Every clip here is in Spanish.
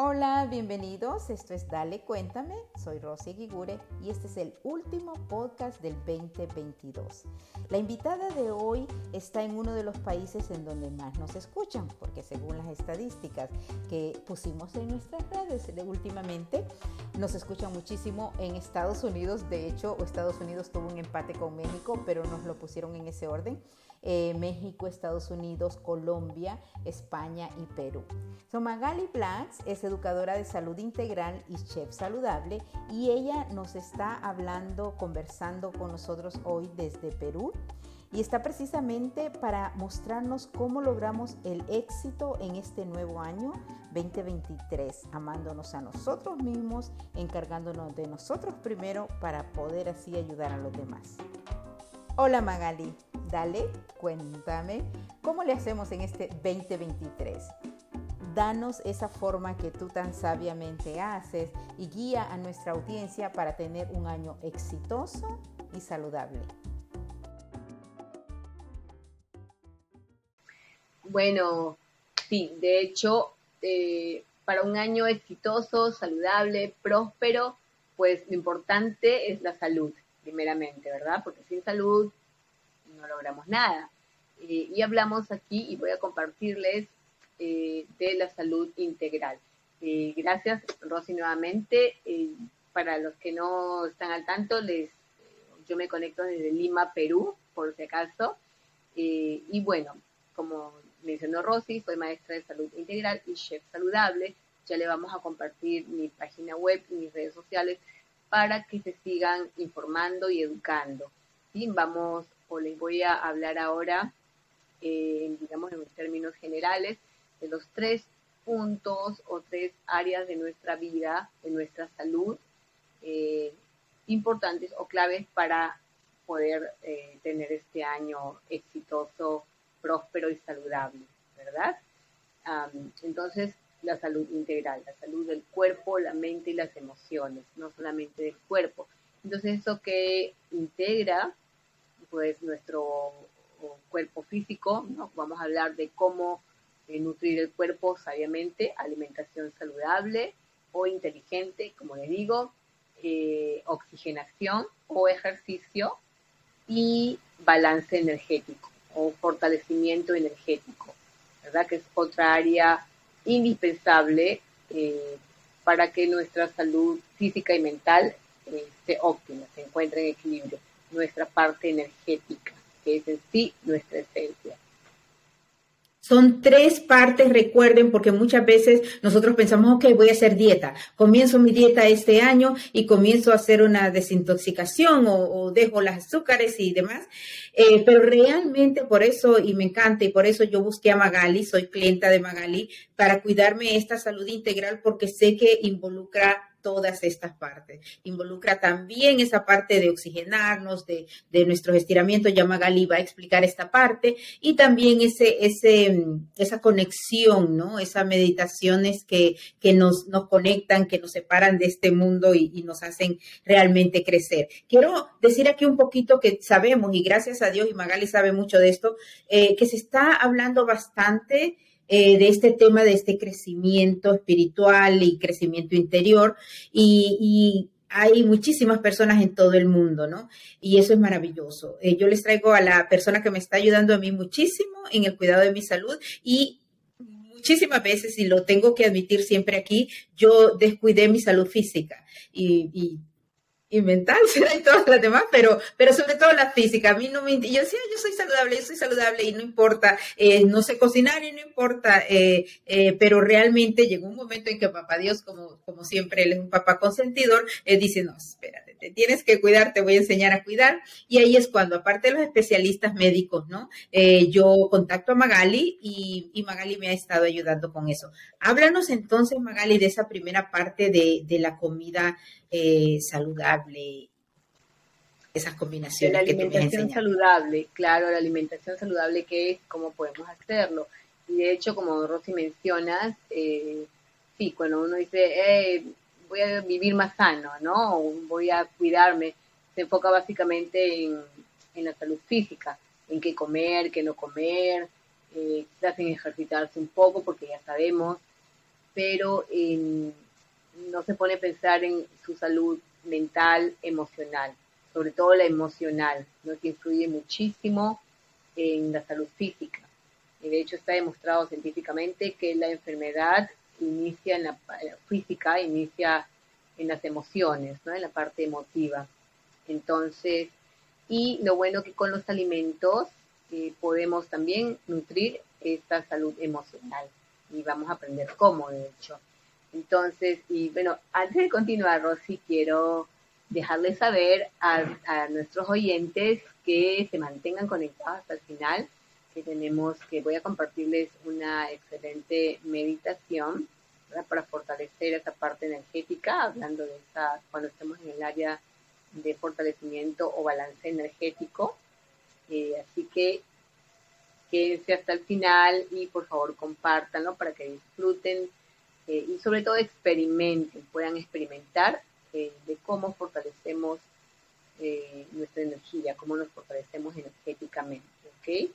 Hola, bienvenidos. Esto es Dale Cuéntame. Soy Rosy Guigure y este es el último podcast del 2022. La invitada de hoy está en uno de los países en donde más nos escuchan, porque según las estadísticas que pusimos en nuestras redes últimamente, nos escuchan muchísimo en Estados Unidos. De hecho, Estados Unidos tuvo un empate con México, pero nos lo pusieron en ese orden. Eh, México, Estados Unidos, Colombia, España y Perú. So, Magali Blanks es educadora de salud integral y chef saludable y ella nos está hablando, conversando con nosotros hoy desde Perú y está precisamente para mostrarnos cómo logramos el éxito en este nuevo año 2023, amándonos a nosotros mismos, encargándonos de nosotros primero para poder así ayudar a los demás. Hola Magali, dale, cuéntame, ¿cómo le hacemos en este 2023? Danos esa forma que tú tan sabiamente haces y guía a nuestra audiencia para tener un año exitoso y saludable. Bueno, sí, de hecho, eh, para un año exitoso, saludable, próspero, pues lo importante es la salud primeramente, ¿verdad? Porque sin salud no logramos nada. Eh, y hablamos aquí y voy a compartirles eh, de la salud integral. Eh, gracias, Rosy, nuevamente. para los que no están al tanto, les, yo me conecto desde Lima, Perú, por si acaso. y bueno, como mencionó Rosy, soy maestra de salud integral y chef saludable. Ya le vamos a compartir mi página web y mis redes sociales para que se sigan informando y educando. ¿sí? Vamos, o les voy a hablar ahora, eh, digamos en términos generales, de los tres puntos o tres áreas de nuestra vida, de nuestra salud, eh, importantes o claves para poder eh, tener este año exitoso, próspero y saludable, ¿verdad? entonces, la salud integral, la salud del cuerpo, la mente y las emociones, no solamente del cuerpo. Entonces eso que integra pues nuestro cuerpo físico, ¿no? vamos a hablar de cómo eh, nutrir el cuerpo sabiamente, alimentación saludable o inteligente, como le digo, eh, oxigenación o ejercicio y balance energético o fortalecimiento energético, ¿verdad? Que es otra área indispensable eh, para que nuestra salud física y mental eh, óptima, se encuentre en equilibrio, nuestra parte energética, que es en sí nuestra esencia. Son tres partes, recuerden, porque muchas veces nosotros pensamos, ok, voy a hacer dieta. Comienzo mi dieta este año y comienzo a hacer una desintoxicación o, dejo las azúcares y demás. Eh, pero realmente por eso, y me encanta, y por eso yo busqué a Magali, soy clienta de Magali, para cuidarme esta salud integral porque sé que involucra todas estas partes. Involucra también esa parte de oxigenarnos, de, de nuestros estiramientos. Ya Magali va a explicar esta parte. Y también ese, ese, esa conexión, ¿no? Esas meditaciones que, que nos, nos conectan, que nos separan de este mundo y, nos hacen realmente crecer. Quiero decir aquí un poquito que sabemos, y gracias a Dios, y Magali sabe mucho de esto, eh, que se está hablando bastante eh, de este tema de este crecimiento espiritual y crecimiento interior y, hay muchísimas personas en todo el mundo, ¿no? Y eso es maravilloso. Eh, yo les traigo a la persona que me está ayudando a mí muchísimo en el cuidado de mi salud y muchísimas veces, y lo tengo que admitir siempre aquí, yo descuidé mi salud física y y mental será y todas las demás, pero, pero sobre todo la física. A mí no me, yo decía, yo soy saludable, yo soy saludable y no importa, eh, no sé cocinar y no importa, eh, eh, pero realmente llegó un momento en que papá Dios, como, como siempre, él es un papá consentidor, dice, no, espérate, te tienes que cuidar, te voy a enseñar a cuidar. Y ahí es cuando, aparte de los especialistas médicos, ¿no? yo contacto a Magali y, y, Magali me ha estado ayudando con eso. Háblanos entonces, Magali, de esa primera parte de, de la comida eh, saludable, esas combinaciones. La alimentación saludable, claro, la alimentación saludable que es, cómo podemos hacerlo. Y de hecho, como Rosy mencionas, eh, sí, cuando uno dice, eh, voy a vivir más sano, ¿no? Voy a cuidarme, se enfoca básicamente en, la salud física, en qué comer, qué no comer, eh, quizás en ejercitarse un poco, porque ya sabemos pero no se pone a pensar en su salud mental, emocional, sobre todo la emocional, ¿no? que influye muchísimo en la salud física. Y de hecho está demostrado científicamente que la enfermedad inicia en la, física, inicia en las emociones, ¿no? en la parte emotiva. Entonces, y lo bueno que con los alimentos eh, podemos también nutrir esta salud emocional y vamos a aprender cómo, de hecho. Entonces, y bueno, antes de continuar, Rosy, quiero dejarles saber a, a nuestros oyentes que se mantengan conectados hasta el final, tenemos, que voy a compartirles una excelente meditación para fortalecer esa parte energética, hablando de esa, cuando estemos en el área de fortalecimiento o balance energético. Eh, así que quédense hasta el final y por favor compártanlo para que disfruten eh, y sobre todo experimenten, puedan experimentar eh, de cómo fortalecemos nuestra energía, cómo nos fortalecemos energéticamente, ¿ok?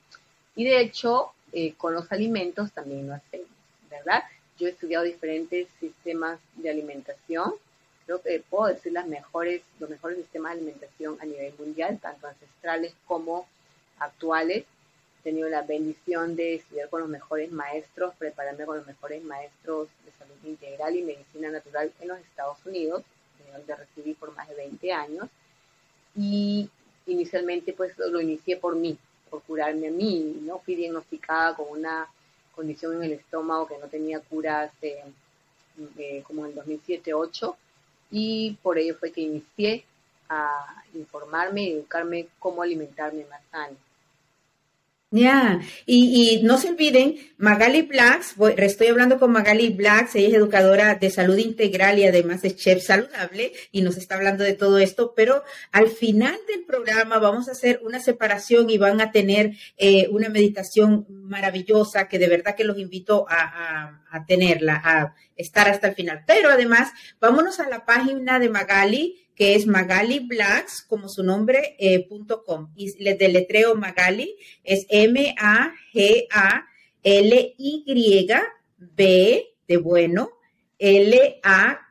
Y de hecho, con los alimentos también lo hacemos, ¿verdad? Yo he estudiado diferentes sistemas de alimentación. Creo que puedo decir las mejores, los mejores sistemas de alimentación a nivel mundial, tanto ancestrales como actuales. He tenido la bendición de estudiar con los mejores maestros, prepararme con los mejores maestros de salud integral y medicina natural en los Estados Unidos, donde recibí por más de 20 años. Y inicialmente pues lo inicié por mí, por curarme a mí, ¿no? Fui diagnosticada con una condición en el estómago que no tenía cura hace eh, como en 2007-2008 y por ello fue que inicié a informarme y educarme cómo alimentarme más sano. Ya, y, no se olviden, Magali Blacks, estoy hablando con Magali Blacks, ella es educadora de salud integral y además es chef saludable y nos está hablando de todo esto, pero al final del programa vamos a hacer una separación y van a tener eh, una meditación maravillosa que de verdad que los invito a, a tenerla, a estar hasta el final. Pero además, vámonos a la página de Magali que es Magali Blacks, como su nombre, eh, punto com. Y les deletreo Magali, es M-A-G-A-L-Y-B de bueno, L-A-K-Z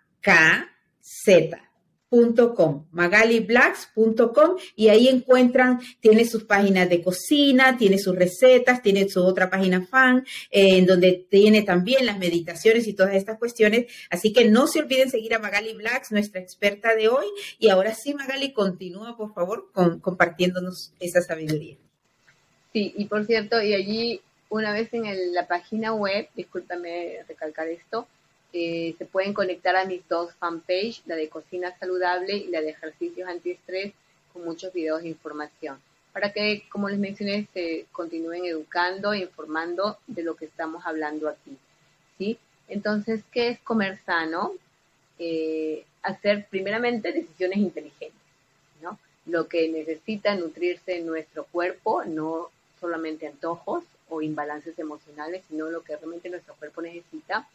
com, magaliblacks.com y ahí encuentran, tiene sus páginas de cocina, tiene sus recetas, tiene su otra página fan, eh, en donde tiene también las meditaciones y todas estas cuestiones. Así que no se olviden seguir a Magali Blacks, nuestra experta de hoy. Y ahora sí, Magali, continúa, por favor, compartiéndonos esa sabiduría. Sí, y por cierto, y allí, una vez en la página web, discúlpame recalcar esto, eh, se pueden conectar a mis dos fanpage, la de cocina saludable y la de ejercicios antiestrés, con muchos videos de información, para que, como les mencioné, se continúen educando e informando de lo que estamos hablando aquí. ¿sí? Entonces, ¿qué es comer sano? Eh, hacer primeramente decisiones inteligentes, ¿no? Lo que necesita nutrirse nuestro cuerpo, no solamente antojos o imbalances emocionales, sino lo que realmente nuestro cuerpo necesita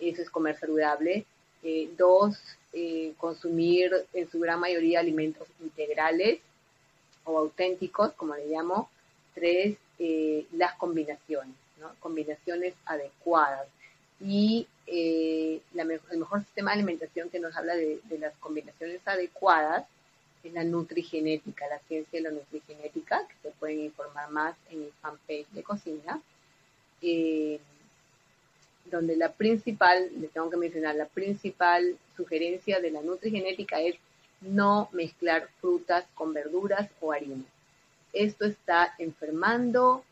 eso es comer saludable. Eh, dos, eh, consumir en su gran mayoría alimentos integrales o auténticos, como le llamo. Tres, eh, las combinaciones, ¿no? combinaciones adecuadas. Y el mejor sistema de alimentación que nos habla de, de, las combinaciones adecuadas es la nutrigenética, la ciencia de la nutrigenética, que se pueden informar más en mi fanpage de cocina donde la principal, les tengo que mencionar, la principal sugerencia de la nutrigenética es no mezclar frutas con verduras o harinas. Esto está enfermando,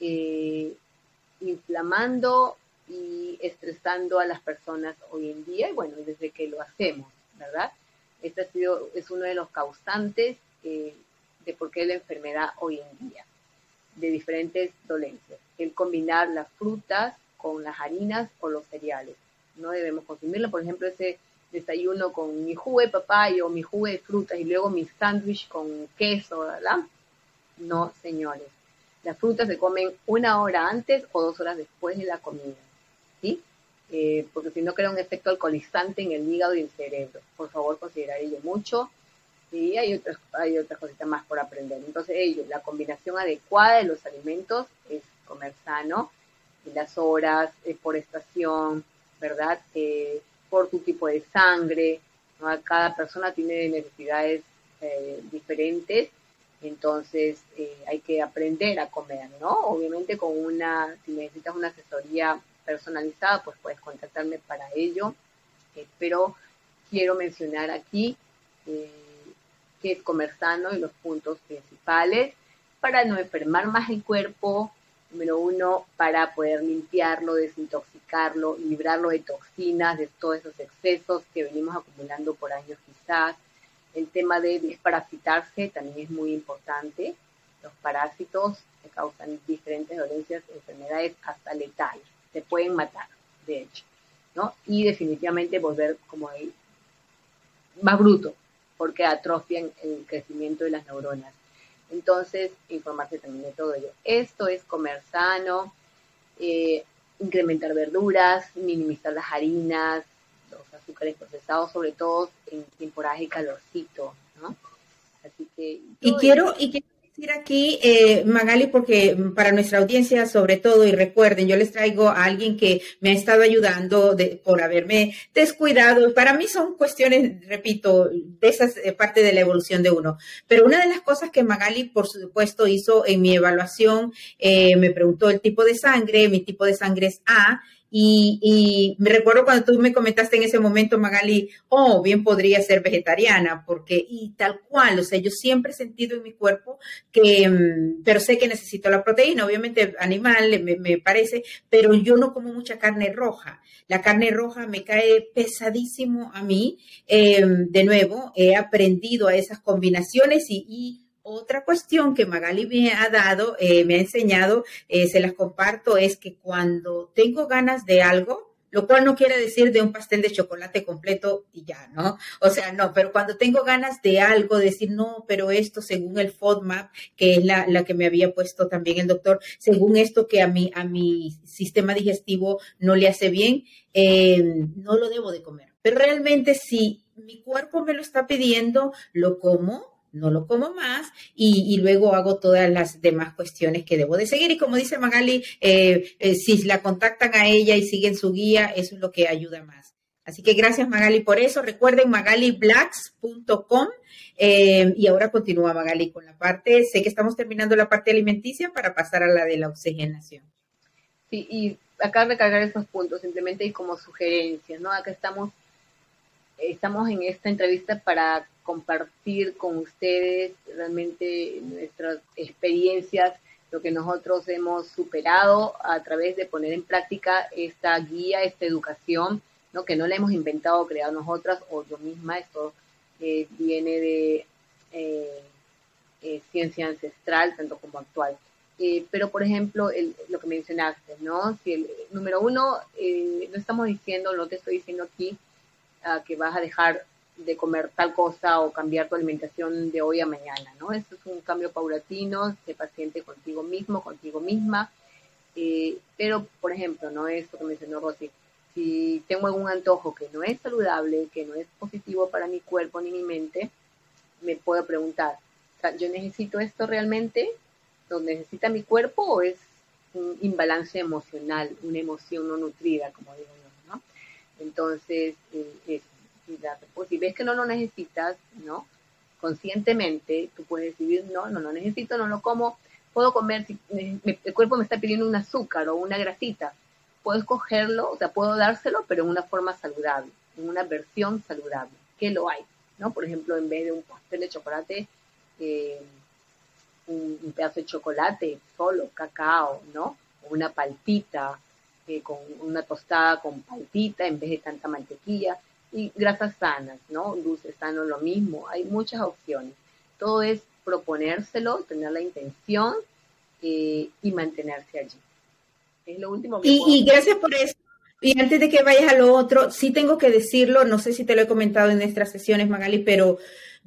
eh, inflamando y estresando a las personas hoy en día, y bueno, desde que lo hacemos, ¿verdad? Este ha sido, es uno de los causantes eh, de por qué la enfermedad hoy en día, de diferentes dolencias. El combinar las frutas con las harinas o los cereales. No debemos consumirlo, por ejemplo, ese desayuno con mi jugo de papaya o mi jugo de frutas y luego mi sándwich con queso, ¿verdad? No, señores. Las frutas se comen una hora antes o dos horas después de la comida, ¿sí? Eh, porque si no crea un efecto alcoholizante en el hígado y el cerebro. Por favor, considerar ello mucho. Y hay otras, hay otras cositas más por aprender. Entonces, ello, la combinación adecuada de los alimentos es comer sano, las horas eh, por estación, ¿verdad? Eh, por tu tipo de sangre, cada persona tiene necesidades eh, diferentes, entonces eh, hay que aprender a comer, ¿no? Obviamente con una, si necesitas una asesoría personalizada, pues puedes contactarme para ello, pero quiero mencionar aquí qué es comer sano y los puntos principales para no enfermar más el cuerpo, número uno, para poder limpiarlo, desintoxicarlo, librarlo de toxinas, de todos esos excesos que venimos acumulando por años quizás. El tema de desparasitarse también es muy importante. Los parásitos que causan diferentes dolencias, enfermedades hasta letales. Se pueden matar, de hecho. ¿no? Y definitivamente volver como ahí más bruto, porque atrofian el crecimiento de las neuronas. Entonces, informarse también de todo ello. Esto es comer sano, eh, incrementar verduras, minimizar las harinas, los azúcares procesados, sobre todo en temporada de calorcito, ¿no? Así que... Y quiero, y quiero decir aquí, eh, Magali, porque para nuestra audiencia sobre todo, y recuerden, yo les traigo a alguien que me ha estado ayudando por haberme descuidado. Para mí son cuestiones, repito, de esa eh, parte de la evolución de uno. Pero una de las cosas que Magali, por supuesto, hizo en mi evaluación, eh, me preguntó el tipo de sangre, mi tipo de sangre es A, y, me recuerdo cuando tú me comentaste en ese momento, Magali, oh, bien podría ser vegetariana, porque, y tal cual, o sea, yo siempre he sentido en mi cuerpo que, mm, pero sé que necesito la proteína, obviamente animal, me, parece, pero yo no como mucha carne roja. La carne roja me cae pesadísimo a mí. Em, de nuevo, he aprendido a esas combinaciones y otra cuestión que Magali me ha dado, eh, me ha enseñado, eh, se las comparto, es que cuando tengo ganas de algo, lo cual no quiere decir de un pastel de chocolate completo y ya, ¿no? O sea, no, pero cuando tengo ganas de algo, decir, no, pero esto según el FODMAP, que es la, que me había puesto también el doctor, según esto que a mi, a mi sistema digestivo no le hace bien, eh, no lo debo de comer. Pero realmente si mi cuerpo me lo está pidiendo, lo como, no lo como más y, luego hago todas las demás cuestiones que debo de seguir. Y como dice Magali, eh, eh, si la contactan a ella y siguen su guía, eso es lo que ayuda más. Así que gracias Magali por eso. Recuerden magaliblacks.com eh, y ahora continúa Magali con la parte, sé que estamos terminando la parte alimenticia para pasar a la de la oxigenación. Sí, y acá recargar esos puntos simplemente y como sugerencias, ¿no? Acá estamos, estamos en esta entrevista para compartir con ustedes realmente nuestras experiencias, lo que nosotros hemos superado a través de poner en práctica esta guía, esta educación, ¿no? que no la hemos inventado o creado nosotras o yo misma, esto eh, viene de eh, eh, ciencia ancestral, tanto como actual. pero, por ejemplo, lo que mencionaste, ¿no? Si el número uno, no estamos diciendo, no te estoy diciendo aquí que vas a dejar de comer tal cosa o cambiar tu alimentación de hoy a mañana, ¿no? Esto es un cambio paulatino, sé paciente contigo mismo, contigo misma. Eh, pero, por ejemplo, ¿no? Esto que mencionó Rosy, si tengo algún antojo que no es saludable, que no es positivo para mi cuerpo ni mi mente, me puedo preguntar, ¿yo necesito esto realmente? ¿Lo necesita mi cuerpo o es un imbalance emocional, una emoción no nutrida, como digo yo. Entonces, eh, pues, si ves que no lo necesitas, ¿no? Conscientemente, tú puedes decidir, no, no lo necesito, no lo como, puedo comer, si el cuerpo me está pidiendo un azúcar o una grasita, puedo escogerlo, o sea, puedo dárselo, pero en una forma saludable, en una versión saludable, que lo hay, ¿no? Por ejemplo, en vez de un pastel de chocolate, eh, un, pedazo de chocolate solo, cacao, ¿no? O una palpita, eh, con una tostada con palpita en vez de tanta mantequilla y grasas sanas, ¿no? Dulces sanos, lo mismo. Hay muchas opciones. Todo es proponérselo, tener la intención eh, y mantenerse allí. Es lo último que y, y gracias por eso. Y antes de que vayas a lo otro, sí tengo que decirlo, no sé si te lo he comentado en nuestras sesiones, Magali, pero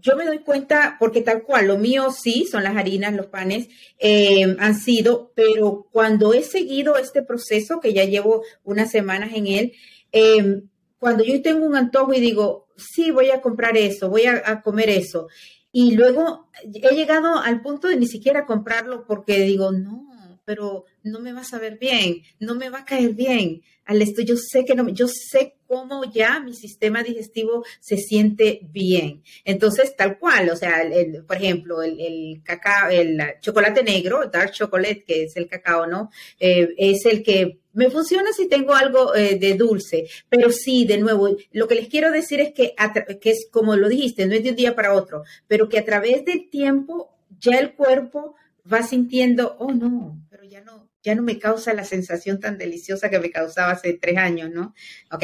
yo me doy cuenta, porque tal cual, lo mío sí, son las harinas, los panes, eh, han sido, pero cuando he seguido este proceso, que ya llevo unas semanas en él, eh, cuando yo tengo un antojo y digo, sí, voy a comprar eso, voy a, comer eso, y luego he llegado al punto de ni siquiera comprarlo porque digo, no, pero no me va a saber bien, no me va a caer bien. Al esto yo sé que no, yo sé cómo ya mi sistema digestivo se siente bien. Entonces, tal cual, o sea, por ejemplo, el, cacao, el chocolate negro, dark chocolate, que es el cacao, ¿no? Eh, es el que me funciona si tengo algo eh, de dulce, pero sí, de nuevo, lo que les quiero decir es que, que es como lo dijiste, no es de un día para otro, pero que a través del tiempo ya el cuerpo va sintiendo, oh no, ya no, ya no me causa la sensación tan deliciosa que me causaba hace tres años, ¿no? Ok,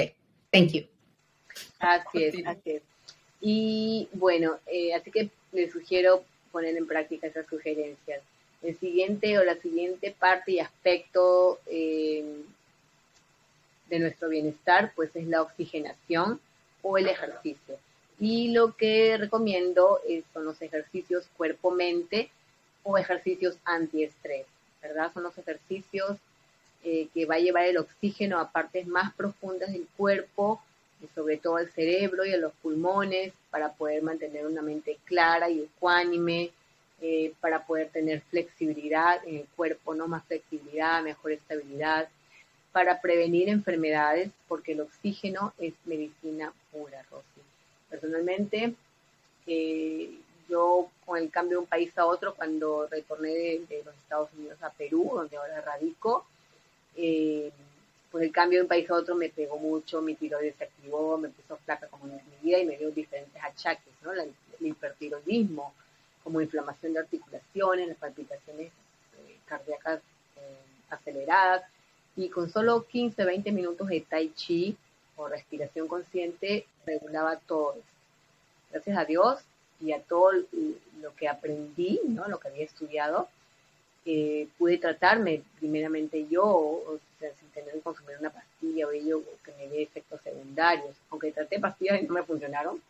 thank you. Así es, así es. Y bueno, eh, así que les sugiero poner en práctica esas sugerencias. El siguiente o la siguiente parte y aspecto eh, de nuestro bienestar, pues es la oxigenación o el ejercicio. Y lo que recomiendo son los ejercicios cuerpo-mente o ejercicios antiestrés, ¿verdad? Son los ejercicios eh, que va a llevar el oxígeno a partes más profundas del cuerpo, y sobre todo al cerebro y a los pulmones, para poder mantener una mente clara y ecuánime, eh, para poder tener flexibilidad en el cuerpo, no más flexibilidad, mejor estabilidad, para prevenir enfermedades, porque el oxígeno es medicina pura, Rosy. Personalmente, eh, yo con el cambio de un país a otro, cuando retorné de, los Estados Unidos a Perú, donde ahora radico, eh, pues el cambio de un país a otro me pegó mucho, mi tiroides se activó, me puso flaca como en mi vida y me dio diferentes achaques, ¿no? el hipertiroidismo, como inflamación de articulaciones, las palpitaciones eh, cardíacas eh, aceleradas, y con solo 15, 20 minutos de tai chi o respiración consciente regulaba todo Gracias a Dios y a todo lo que aprendí, ¿no? lo que había estudiado, eh, pude tratarme primeramente yo, o sea, sin tener que consumir una pastilla o ello que me dé efectos secundarios. Aunque traté pastillas y no me funcionaron,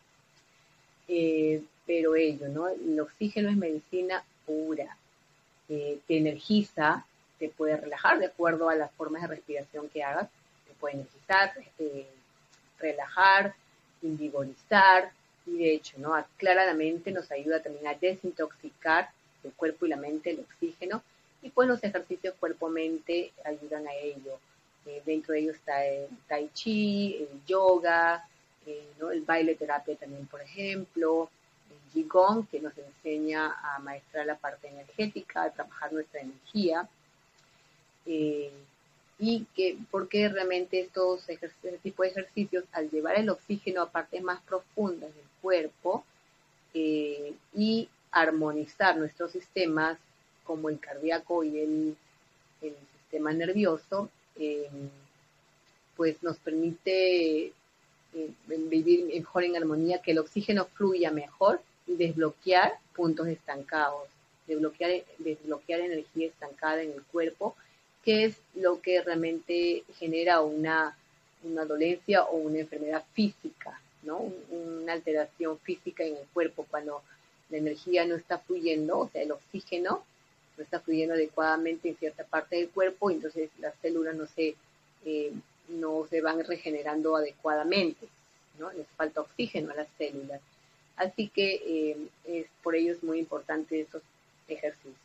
eh, pero ello, ¿no? El oxígeno es medicina pura, eh, te energiza, te puede relajar de acuerdo a las formas de respiración que hagas, te puede energizar, relajar, invigorizar, y de hecho, ¿no? Aclara la mente, nos ayuda también a desintoxicar el cuerpo y la mente, el oxígeno, y pues los ejercicios cuerpo-mente ayudan a ello. dentro de ellos está el tai chi, el yoga, el baile terapia también, por ejemplo, el Qigong, que nos enseña a maestrar la parte energética, a trabajar nuestra energía. Eh, y que porque realmente estos este tipo de ejercicios, al llevar el oxígeno a partes más profundas del cuerpo eh, y armonizar nuestros sistemas, como el cardíaco y el, sistema nervioso, eh, pues nos permite eh, vivir mejor en armonía, que el oxígeno fluya mejor y desbloquear puntos estancados, desbloquear, desbloquear energía estancada en el cuerpo, que es lo que realmente genera una, una dolencia o una enfermedad física, Una alteración física en el cuerpo cuando la energía no está fluyendo, o sea, el oxígeno no está fluyendo adecuadamente en cierta parte del cuerpo, entonces las células no se eh, no se van regenerando adecuadamente, ¿no? Les falta oxígeno a las células. Así que eh, es, por ello es muy importante estos ejercicios.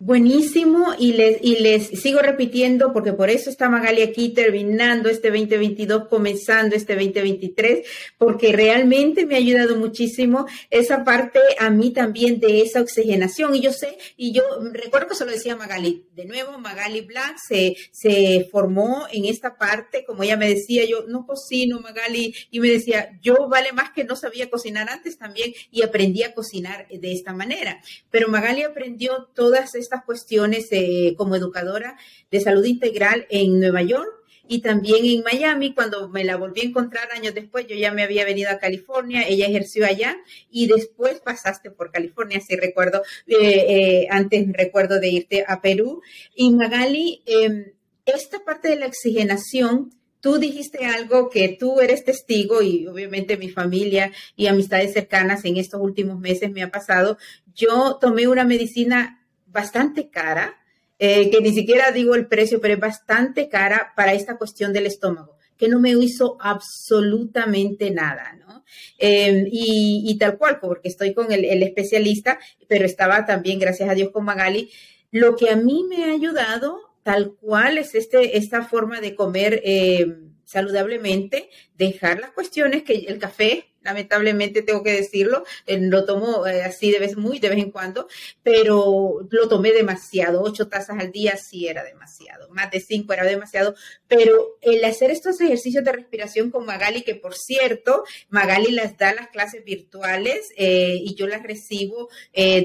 Buenísimo y les, y les sigo repitiendo porque por eso está Magali aquí terminando este 2022, comenzando este 2023, porque realmente me ha ayudado muchísimo esa parte a mí también de esa oxigenación. Y yo sé, y yo recuerdo que se lo decía Magali, de nuevo Magali Black se, se formó en esta parte, como ella me decía, yo no cocino Magali, y me decía, yo vale más que no sabía cocinar antes también y aprendí a cocinar de esta manera. Pero Magali aprendió todas estas cuestiones eh, como educadora de salud integral en Nueva York y también en Miami, cuando me la volví a encontrar años después, yo ya me había venido a California, ella ejerció allá y después pasaste por California, si recuerdo, eh, eh, antes recuerdo de irte a Perú. Y Magali, em, esta parte de la oxigenación, tú dijiste algo que tú eres testigo y obviamente mi familia y amistades cercanas en estos últimos meses me ha pasado. Yo tomé una medicina bastante cara, eh, que ni siquiera digo el precio, pero es bastante cara para esta cuestión del estómago, que no me hizo absolutamente nada, ¿no? Em, y, tal cual, porque estoy con el, especialista, pero estaba también, gracias a Dios, con Magali, Lo que a mí me ha ayudado, tal cual, es este, esta forma de comer eh, saludablemente, dejar las cuestiones que el café lamentablemente tengo que decirlo, eh, lo tomo eh, así de vez muy de vez en cuando, pero lo tomé demasiado, ocho tazas al día sí era demasiado, más de cinco era demasiado, pero el hacer estos ejercicios de respiración con Magali, que por cierto, Magali las da las clases virtuales eh, y yo las recibo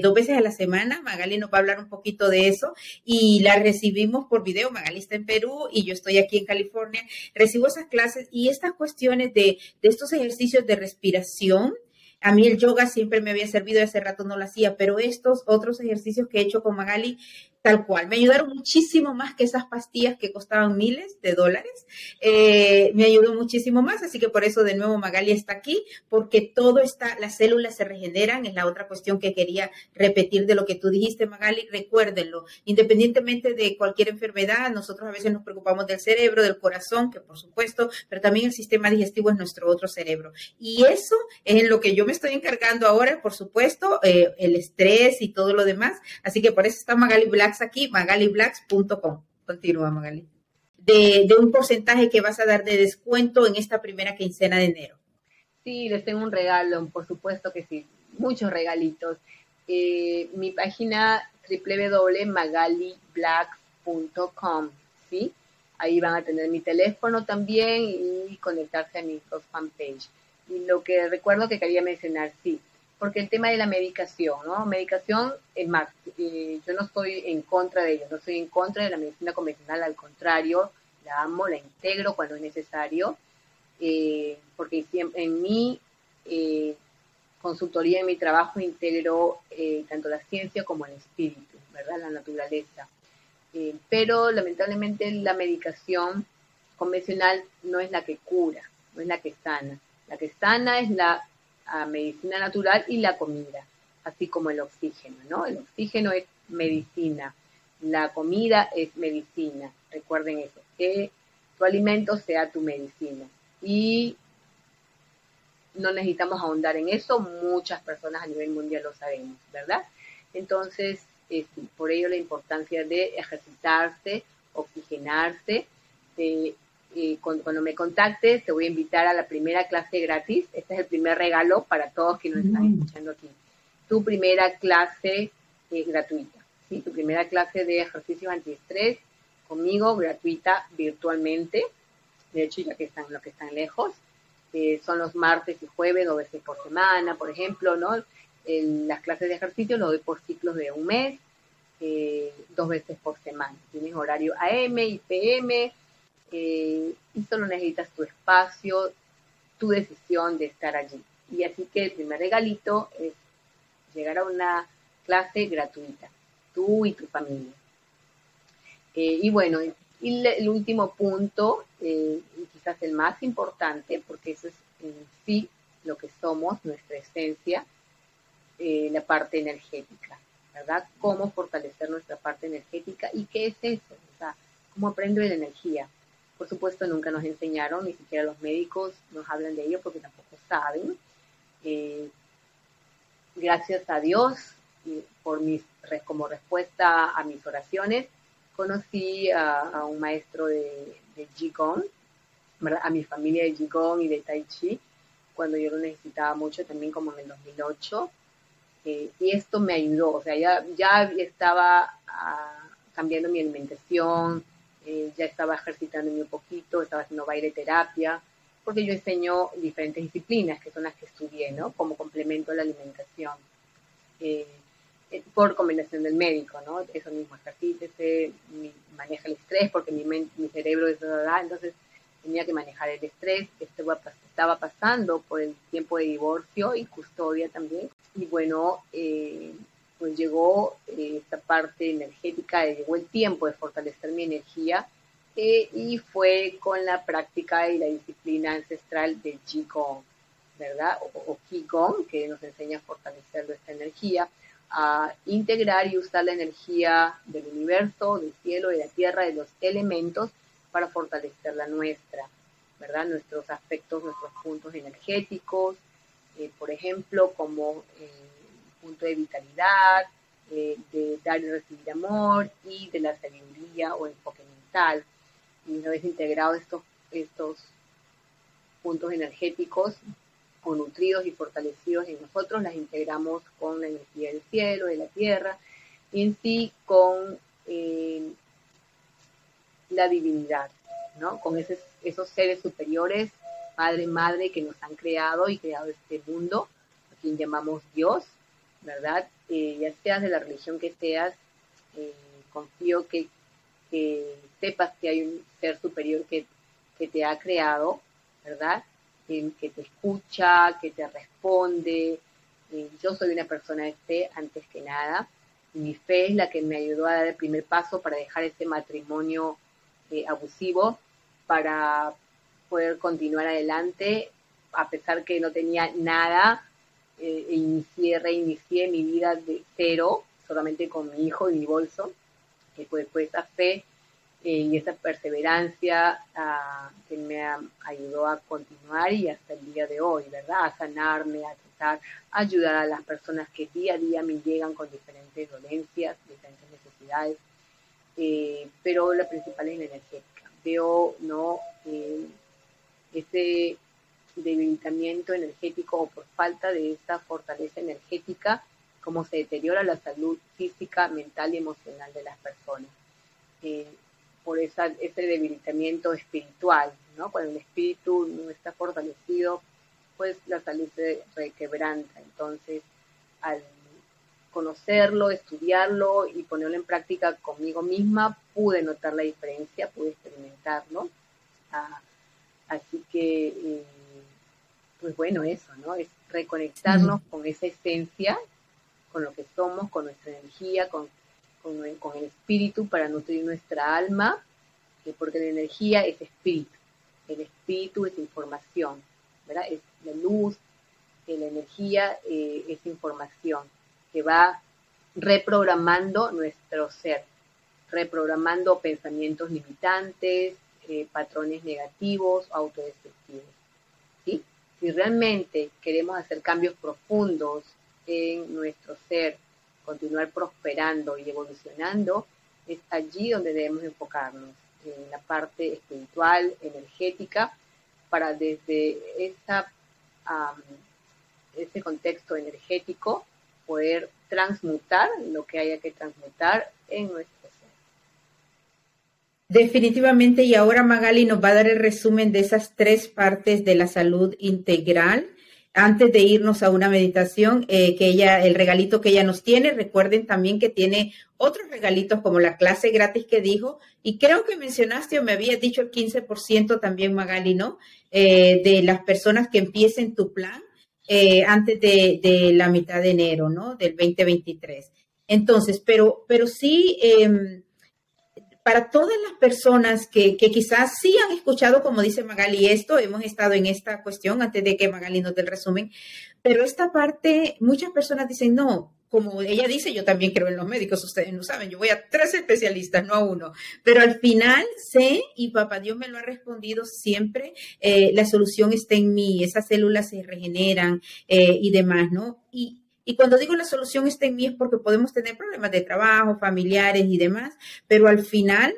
dos veces a la semana, Magali nos va a hablar un poquito de eso y las recibimos por video, Magali está en Perú y yo estoy aquí en California, recibo esas clases y estas cuestiones de, de estos ejercicios de respiración, a mí el yoga siempre me había servido, hace rato no lo hacía, pero estos otros ejercicios que he hecho con Magali Tal cual, me ayudaron muchísimo más que esas pastillas que costaban miles de dólares. Eh, me ayudó muchísimo más, así que por eso de nuevo Magali está aquí, porque todo está, las células se regeneran, es la otra cuestión que quería repetir de lo que tú dijiste, Magali, recuérdenlo, independientemente de cualquier enfermedad, nosotros a veces nos preocupamos del cerebro, del corazón, que por supuesto, pero también el sistema digestivo es nuestro otro cerebro. Y eso es en lo que yo me estoy encargando ahora, por supuesto, eh, el estrés y todo lo demás, así que por eso está Magali Black aquí, magaliblacks.com. Continúa, Magali. De, un porcentaje que vas a dar de descuento en esta primera quincena de enero. Sí, les tengo un regalo, por supuesto que sí, muchos regalitos. Eh, mi página www.magaliblacks.com, ¿sí? Ahí van a tener mi teléfono también y conectarse a mi fanpage. Y lo que recuerdo que quería mencionar, sí, porque el tema de la medicación, ¿no? Medicación, es más, eh, yo no estoy en contra de ello, no estoy en contra de la medicina convencional, al contrario, la amo, la integro cuando es necesario, eh, porque en mi eh, consultoría, en mi trabajo, integro tanto la ciencia como el espíritu, ¿verdad? La naturaleza. pero lamentablemente la medicación convencional no es la que cura, no es la que sana. La que sana es la a medicina natural y la comida, así como el oxígeno, ¿no? El oxígeno es medicina, la comida es medicina, recuerden eso, que tu alimento sea tu medicina. Y no necesitamos ahondar en eso, muchas personas a nivel mundial lo sabemos, ¿verdad? Entonces, por ello la importancia de ejercitarse, oxigenarse, de cuando, me contactes, te voy a invitar a la primera clase gratis. Este es el primer regalo para todos que nos están escuchando aquí. Tu primera clase eh, gratuita, ¿sí? Tu primera clase de ejercicios antiestrés conmigo, gratuita, virtualmente. De hecho, ya que están los que están lejos, eh, son los martes y jueves, dos veces por semana, por ejemplo, ¿no? En las clases de ejercicio lo doy por ciclos de un mes, eh, dos veces por semana. Tienes horario AM y PM, eh, y solo necesitas tu espacio, tu decisión de estar allí. Y así que el primer regalito es llegar a una clase gratuita, tú y tu familia. Eh, y bueno, y el último punto, eh, y quizás el más importante, porque eso es en sí lo que somos, nuestra esencia, la parte energética, ¿verdad? Cómo fortalecer nuestra parte energética y qué es eso, o sea, cómo aprendo la energía. Por supuesto, nunca nos enseñaron, ni siquiera los médicos nos hablan de ello porque tampoco saben. Eh, gracias a Dios, por mis, como respuesta a mis oraciones, conocí a, un maestro de, de Qigong, a mi familia de Qigong y de Tai Chi, cuando yo lo necesitaba mucho, también como en el 2008. Eh, y esto me ayudó, o sea, ya, ya estaba ah, cambiando mi alimentación, eh, ya estaba ejercitándome un poquito, estaba haciendo baile terapia, porque yo enseño diferentes disciplinas, que son las que estudié, ¿no? Como complemento a la alimentación. Eh, eh, por combinación del médico, ¿no? Eso mismo, ejercítese, maneja el estrés, porque mi, mi cerebro es entonces tenía que manejar el estrés, estaba pasando por el tiempo de divorcio y custodia también. Y bueno, eh, pues llegó eh, esta parte energética, llegó el tiempo de fortalecer mi energía eh, y fue con la práctica y la disciplina ancestral de Qigong, ¿verdad? O, Qigong, que nos enseña a fortalecer nuestra energía, a integrar y usar la energía del universo, del cielo, de la tierra, de los elementos para fortalecer la nuestra, ¿verdad? Nuestros aspectos, nuestros puntos energéticos, eh, por ejemplo, como punto de vitalidad, de dar y recibir amor y de la sabiduría o enfoque mental. Y una vez integrados estos, estos puntos energéticos o nutridos y fortalecidos en nosotros, las integramos con la energía del cielo, de la tierra, y en sí con eh, la divinidad, ¿no? Con esos seres superiores, padre, madre, que nos han creado y creado este mundo, a quien llamamos Dios, ¿verdad? Eh, ya seas de la religión que seas, eh, confío que, sepas que hay un ser superior que, que te ha creado, ¿verdad? que te escucha, que te responde. yo soy una persona de fe antes que nada. mi fe es la que me ayudó a dar el primer paso para dejar ese matrimonio eh, abusivo, para poder continuar adelante, a pesar que no tenía nada. Eh, inicié, reinicié mi vida de cero, solamente con mi hijo y mi bolso. Que fue, fue esa fe eh, y esa perseverancia ah, que me ayudó a continuar y hasta el día de hoy, ¿verdad? A sanarme, a tratar, a ayudar a las personas que día a día me llegan con diferentes dolencias, diferentes necesidades, eh, pero la principal es la energética. Veo, ¿no? Eh, ese debilitamiento energético o por falta de esa fortaleza energética, cómo se deteriora la salud física, mental y emocional de las personas por esa, ese debilitamiento espiritual, ¿no? Cuando el espíritu no está fortalecido, pues la salud se requebranta. Entonces, al conocerlo, estudiarlo y ponerlo en práctica conmigo misma, pude notar la diferencia, pude experimentarlo. Ah, así que, eh, pues bueno, eso, ¿no? Es reconectarnos con esa esencia, con lo que somos, con nuestra energía, con con el, con el espíritu para nutrir nuestra alma, porque la energía es espíritu, el espíritu es información, ¿verdad? Es la luz, la energía eh, es información que va reprogramando nuestro ser, reprogramando pensamientos limitantes, eh, patrones negativos, autodestructivos. Si realmente queremos hacer cambios profundos en nuestro ser, continuar prosperando y evolucionando, es allí donde debemos enfocarnos, en la parte espiritual, energética, para desde esa, ese contexto energético poder transmutar lo que haya que transmutar en nuestro ser. Definitivamente, y ahora Magali nos va a dar el resumen de esas tres partes de la salud integral antes de irnos a una meditación, eh, que ella, el regalito que ella nos tiene, recuerden también que tiene otros regalitos como la clase gratis que dijo, y creo que mencionaste o me habías dicho el 15% también, Magali, ¿no? Eh, de las personas que empiecen tu plan eh, antes de, de, la mitad de enero, ¿no? Del 2023. Entonces, pero, pero sí, em, para todas las personas que, quizás sí han escuchado, como dice Magali, esto, hemos estado en esta cuestión antes de que Magali nos dé el resumen, pero esta parte, muchas personas dicen, no, como ella dice, yo también creo en los médicos, ustedes no saben, yo voy a tres especialistas, no a uno, pero al final sé, y papá Dios me lo ha respondido siempre, eh, la solución está en mí, esas células se regeneran eh, y demás, ¿no? Y, y cuando digo la solución está en mí es porque podemos tener problemas de trabajo, familiares y demás, pero al final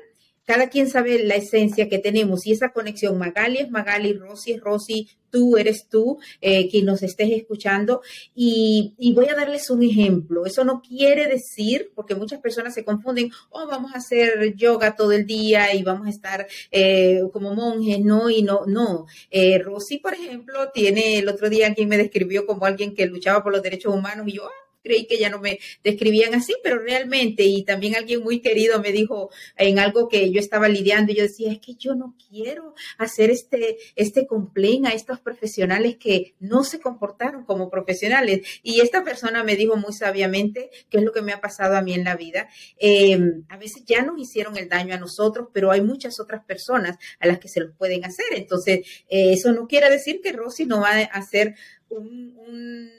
cada quien sabe la esencia que tenemos y esa conexión, Magali es Magali, Rosy es Rosy, tú eres tú, eh, quien nos estés escuchando. Y, voy a darles un ejemplo. Eso no quiere decir, porque muchas personas se confunden, oh, vamos a hacer yoga todo el día y vamos a estar eh, como monjes, ¿no? Y no, no. Eh, Rosy, por ejemplo, tiene el otro día quien me describió como alguien que luchaba por los derechos humanos y yo, ah, creí que ya no me describían así, pero realmente, y también alguien muy querido me dijo en algo que yo estaba lidiando, y yo decía, es que yo no quiero hacer este, este a estos profesionales que no se comportaron como profesionales. Y esta persona me dijo muy sabiamente qué es lo que me ha pasado a mí en la vida. Em, a veces ya nos hicieron el daño a nosotros, pero hay muchas otras personas a las que se los pueden hacer. Entonces, eh, eso no quiere decir que Rosy no va a hacer un, un,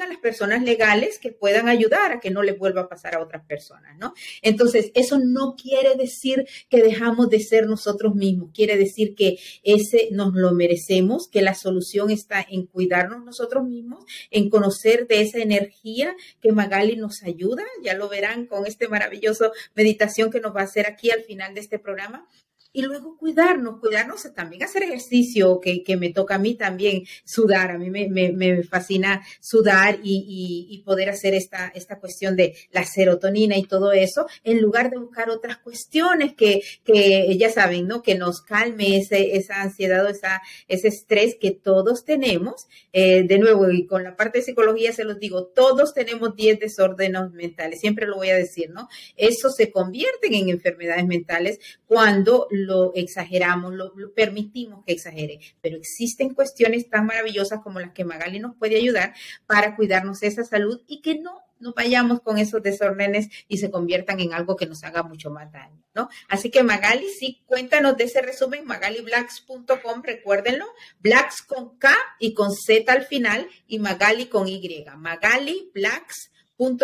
a las personas legales que puedan ayudar a que no le vuelva a pasar a otras personas, ¿no? Entonces, eso no quiere decir que dejamos de ser nosotros mismos, quiere decir que ese nos lo merecemos, que la solución está en cuidarnos nosotros mismos, en conocer de esa energía que Magali nos ayuda, ya lo verán con este maravilloso meditación que nos va a hacer aquí al final de este programa, y luego cuidarnos, cuidarnos también hacer ejercicio, que, que me toca a mí también sudar, a mí me, me, fascina sudar y, y, poder hacer esta, esta cuestión de la serotonina y todo eso, en lugar de buscar otras cuestiones que, que ya saben, ¿no? Que nos calme ese, esa ansiedad o esa, ese estrés que todos tenemos. Eh, de nuevo, y con la parte de psicología se los digo, todos tenemos 10 desórdenes mentales, siempre lo voy a decir, ¿no? Eso se convierten en enfermedades mentales cuando exageramos, lo, lo, permitimos que exagere, pero existen cuestiones tan maravillosas como las que Magali nos puede ayudar para cuidarnos esa salud y que no nos vayamos con esos desórdenes y se conviertan en algo que nos haga mucho más daño, ¿no? Así que Magali, sí, cuéntanos de ese resumen, magaliblacks.com, recuérdenlo, Blacks con K y con Z al final y Magali con Y, Magali Blacks Com,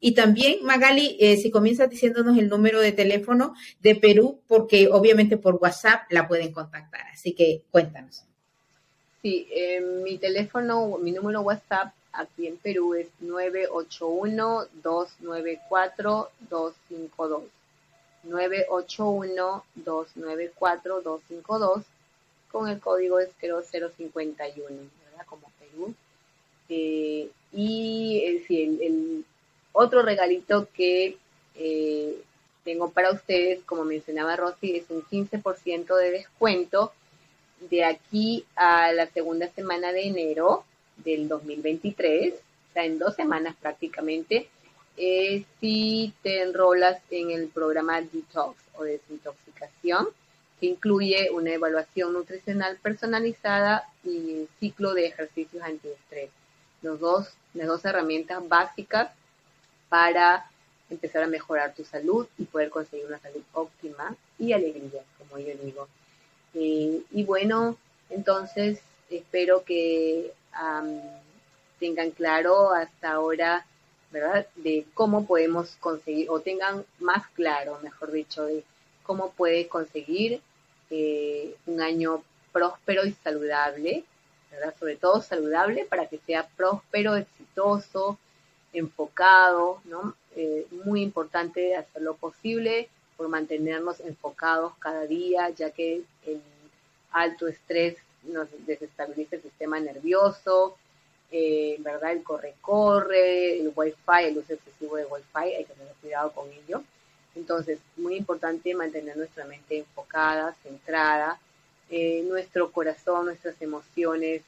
y también Magali, eh, si comienzas diciéndonos el número de teléfono de Perú, porque obviamente por WhatsApp la pueden contactar, así que cuéntanos. Sí, eh, mi teléfono, mi número WhatsApp aquí en Perú es 981-294-252. 981-294-252 con el código es 0051, ¿verdad? Como Perú. Eh, y es decir, el, otro regalito que eh, tengo para ustedes, como mencionaba Rosy, es un 15% de descuento de aquí a la segunda semana de enero del 2023, o sea, en dos semanas prácticamente, eh, si te enrolas en el programa Detox o desintoxicación, que incluye una evaluación nutricional personalizada y un ciclo de ejercicios antiestrés. Los dos las dos herramientas básicas para empezar a mejorar tu salud y poder conseguir una salud óptima y alegría, como yo digo. Eh, y bueno, entonces espero que tengan claro hasta ahora, ¿verdad? De cómo podemos conseguir, o tengan más claro, mejor dicho, de cómo puedes conseguir eh, un año próspero y saludable sobre todo saludable para que sea próspero, enfocado, ¿no? Eh, muy importante hacer lo posible por mantenernos enfocados cada día, ya que el alto estrés nos desestabiliza el sistema nervioso, eh, ¿verdad? El corre-corre, el wifi, el uso excesivo de wifi, hay que tener cuidado con ello. Entonces, muy importante mantener nuestra mente enfocada, centrada, eh, nuestro corazón, nuestras emociones,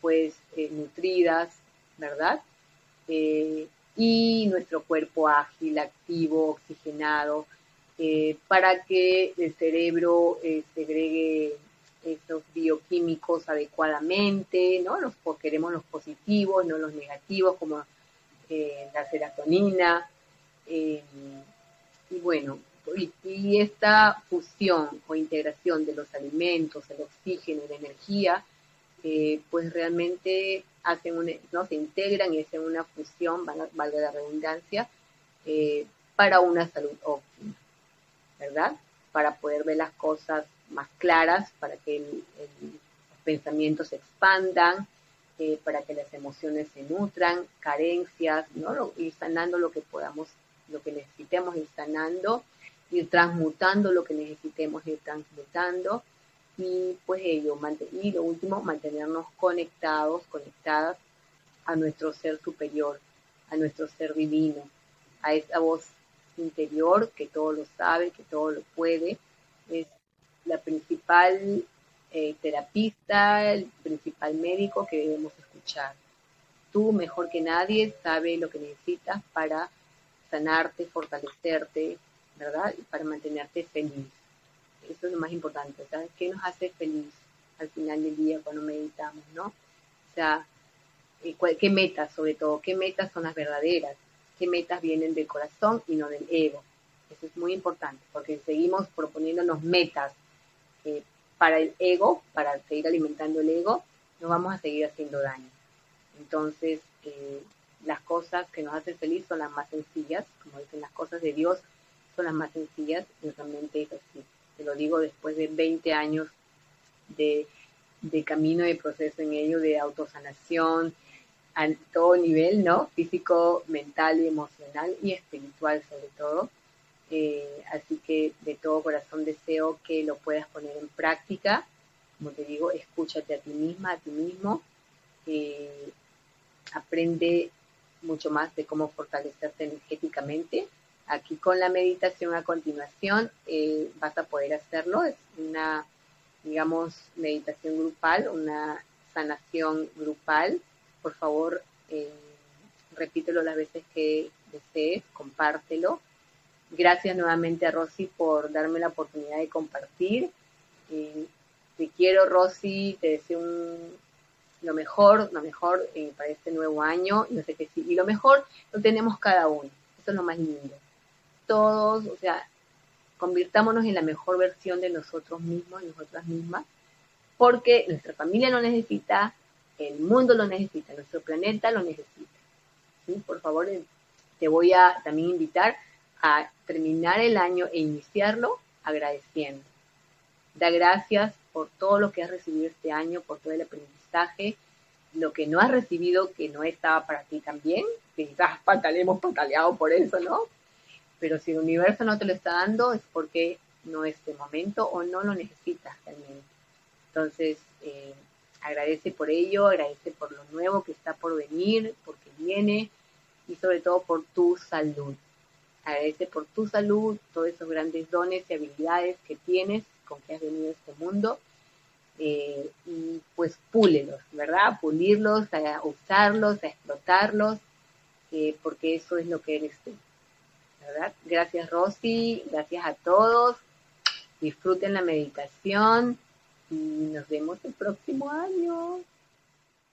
pues eh, nutridas, ¿verdad? Eh, y nuestro cuerpo ágil, activo, oxigenado, eh, para que el cerebro segregue esos bioquímicos adecuadamente, ¿no? Los, queremos los positivos, no los negativos, como la serotonina. y bueno, y, esta fusión o integración de los alimentos, el oxígeno y la energía, eh, pues realmente hacen un, ¿no? se integran y hacen una fusión, valga la redundancia, eh, para una salud óptima, ¿verdad? Para poder ver las cosas más claras, para que los pensamientos se expandan, eh, para que las emociones se nutran, carencias, ¿no? Ir sanando lo que podamos, lo que necesitemos ir sanando ir transmutando lo que necesitemos ir transmutando y pues ello, y lo último, mantenernos conectados, conectadas a nuestro ser superior, a nuestro ser divino, a esa voz interior que todo lo sabe, que todo lo puede, es la principal eh, terapista, el principal médico que debemos escuchar. Tú, mejor que nadie, sabes lo que necesitas para sanarte, fortalecerte, ¿verdad? Y para mantenerte feliz. Eso es lo más importante, ¿sabes? ¿Qué nos hace feliz al final del día cuando meditamos, ¿no? O sea, eh, ¿qué metas sobre todo? ¿Qué metas son las verdaderas? ¿Qué metas vienen del corazón y no del ego? Eso es muy importante, porque seguimos proponiéndonos metas eh, para el ego, para seguir alimentando el ego, nos vamos a seguir haciendo daño. Entonces, eh, las cosas que nos hacen feliz son las más sencillas, como dicen las cosas de Dios son las más sencillas, y realmente es así. Te lo digo después de 20 años de, de camino y proceso en ello, de autosanación, a todo nivel, ¿no? Físico, mental y emocional y espiritual sobre todo. Eh, así que de todo corazón deseo que lo puedas poner en práctica. Como te digo, escúchate a ti misma, a ti mismo. Eh, aprende mucho más de cómo fortalecerte energéticamente. Aquí con la meditación a continuación eh, vas a poder hacerlo. Es una, digamos, meditación grupal, una sanación grupal. Por favor, repítelo las veces que desees, compártelo Gracias nuevamente a Rosy por darme la oportunidad de compartir. te quiero, Rosy, te deseo lo mejor, lo mejor eh, para este nuevo año. Y, sé que sí. y lo mejor lo tenemos cada uno. Eso es lo más lindo. Todos, o sea, convirtámonos en la mejor versión de nosotros mismos, nosotras mismas, porque nuestra familia lo necesita, el mundo lo necesita, nuestro planeta lo necesita. Por favor, eh, te voy a también invitar a terminar el año e iniciarlo agradeciendo. Da gracias por todo lo que has recibido este año, por todo el aprendizaje, lo que no has recibido que no estaba para ti también, quizás hemos pataleado por eso, ¿no? Pero si el universo no te lo está dando es porque no es de momento o no lo necesitas realmente. Entonces, eh, agradece por ello, agradece por lo nuevo que está por venir, porque viene y sobre todo por tu salud agradece por tu salud, todos esos grandes dones y habilidades que tienes, con que has venido a este mundo, eh, y pues púlelos, ¿verdad? Pulirlos, a usarlos, a explotarlos, eh, porque eso es lo que eres tú, Gracias Rosy, gracias a todos, disfruten la meditación y nos vemos el próximo año.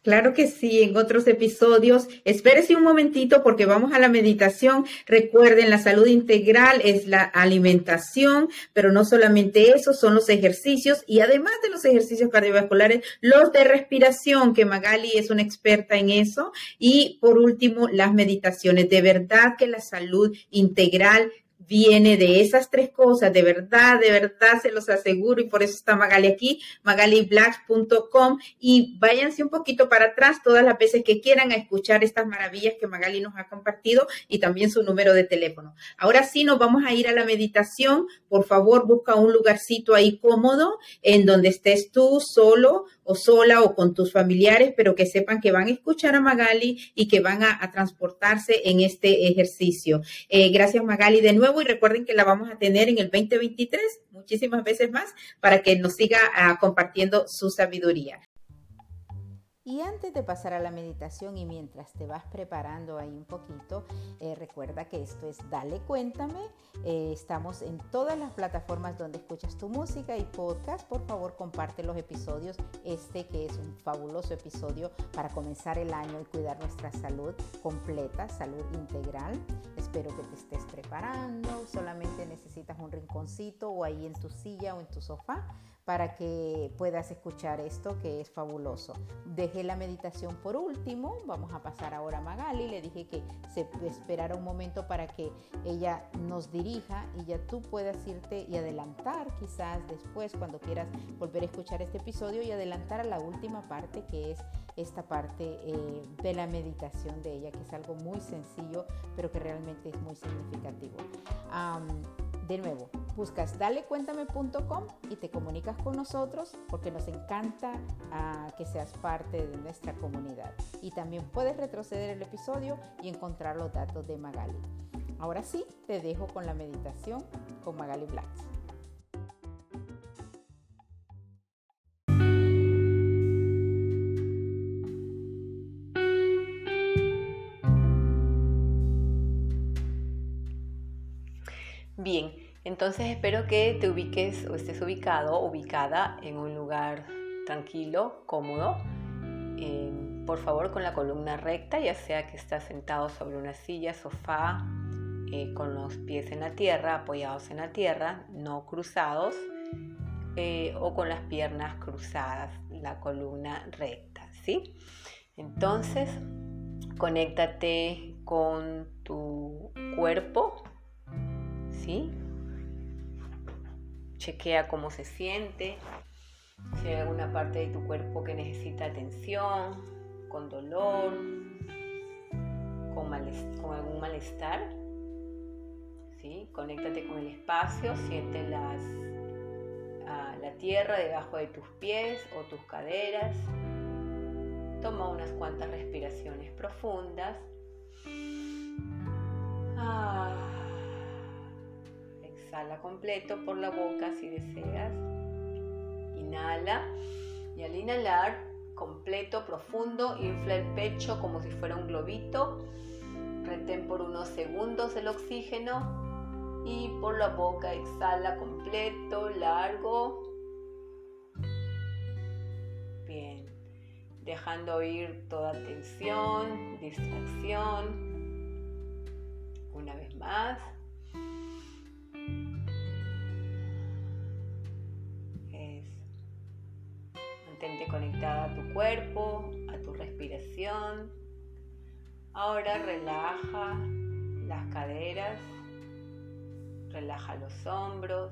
Claro que sí, en otros episodios. Espérese un momentito porque vamos a la meditación. Recuerden, la salud integral es la alimentación, pero no solamente eso, son los ejercicios y además de los ejercicios cardiovasculares, los de respiración, que Magali es una experta en eso. Y por último, las meditaciones. De verdad que la salud integral viene de esas tres cosas, de verdad, de verdad se los aseguro y por eso está Magali aquí, magaliblacks.com y váyanse un poquito para atrás todas las veces que quieran a escuchar estas maravillas que Magali nos ha compartido y también su número de teléfono. Ahora sí nos vamos a ir a la meditación, por favor busca un lugarcito ahí cómodo en donde estés tú solo o sola o con tus familiares, pero que sepan que van a escuchar a Magali y que van a, transportarse en este ejercicio. Eh, gracias Magali de nuevo y recuerden que la vamos a tener en el 2023 muchísimas veces más para que nos siga ah, compartiendo su sabiduría. Y antes de pasar a la meditación y mientras te vas preparando ahí un poquito, eh, recuerda que esto es Dale Cuéntame. Eh, estamos en todas las plataformas donde escuchas tu música y podcast. Por favor, comparte los episodios. Este que es un fabuloso episodio para comenzar el año y cuidar nuestra salud completa, salud integral. Espero que te estés preparando. Solamente necesitas un rinconcito o ahí en tu silla o en tu sofá para que puedas escuchar esto que es fabuloso. Dejé la meditación por último, vamos a pasar ahora a Magali, le dije que se esperara un momento para que ella nos dirija y ya tú puedas irte y adelantar quizás después cuando quieras volver a escuchar este episodio y adelantar a la última parte que es esta parte eh, de la meditación de ella, que es algo muy sencillo, pero que realmente es muy significativo. de nuevo, buscas dalecuéntame.com y te comunicas con nosotros porque nos encanta ah, que seas parte de nuestra comunidad. Y también puedes retroceder el episodio y encontrar los datos de Magali. Ahora sí, te dejo con la meditación con Magali Blacks. Bien, entonces espero que te ubiques o estés ubicado, ubicada en un lugar tranquilo, cómodo. Eh, por favor, con la columna recta, ya sea que estás sentado sobre una silla, sofá, eh, con los pies en la tierra, apoyados en la tierra, no cruzados. eh, o con las piernas cruzadas, la columna recta, ¿sí? Entonces, conéctate con tu cuerpo, Chequea cómo se siente, si hay alguna parte de tu cuerpo que necesita atención, con dolor, con, algún malestar. ¿sí? Conéctate con el espacio, siente las, ah, la tierra debajo de tus pies o tus caderas. Toma unas cuantas respiraciones profundas. Ah, exhala completo por la boca si deseas. Inhala y al inhalar completo, profundo, infla el pecho como si fuera un globito. Retén por unos segundos el oxígeno y por la boca exhala completo, largo. Bien, dejando ir toda tensión, distracción. Una vez más. Mantente conectada a tu cuerpo, a tu respiración. Ahora relaja las caderas, relaja los hombros,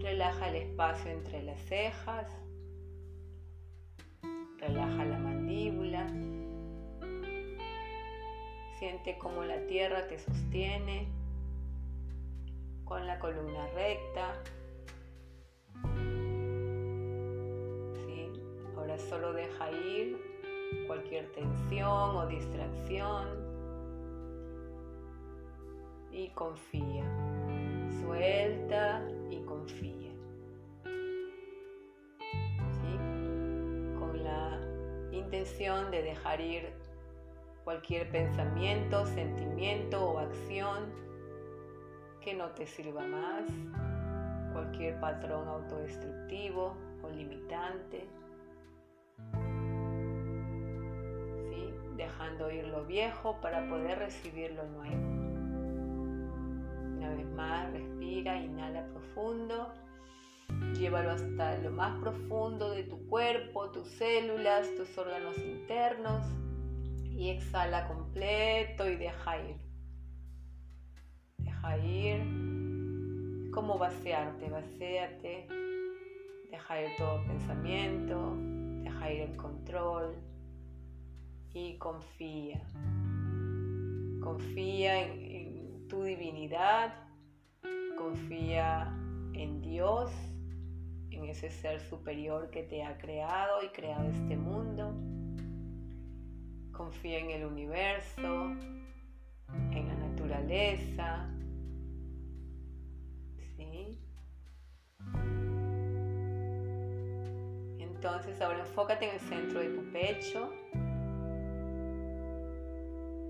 relaja el espacio entre las cejas, relaja la mandíbula. Siente cómo la tierra te sostiene con la columna recta, solo deja ir cualquier tensión o distracción y confía. Suelta y confía. Con la intención de dejar ir cualquier pensamiento, sentimiento o acción que no te sirva más, cualquier patrón autodestructivo o limitante. Dejando ir lo viejo para poder recibir lo nuevo. Una vez más, respira, inhala profundo, llévalo hasta lo más profundo de tu cuerpo, tus células, tus órganos internos. Y exhala completo y deja ir. Deja ir, como vaciarte, vacíate, deja ir todo pensamiento, deja ir el control confía. Confía en, tu divinidad, confía en Dios, en ese ser superior que te ha creado y creado este mundo. Confía en el universo, en la naturaleza. ¿Sí? Entonces ahora enfócate en el centro de tu pecho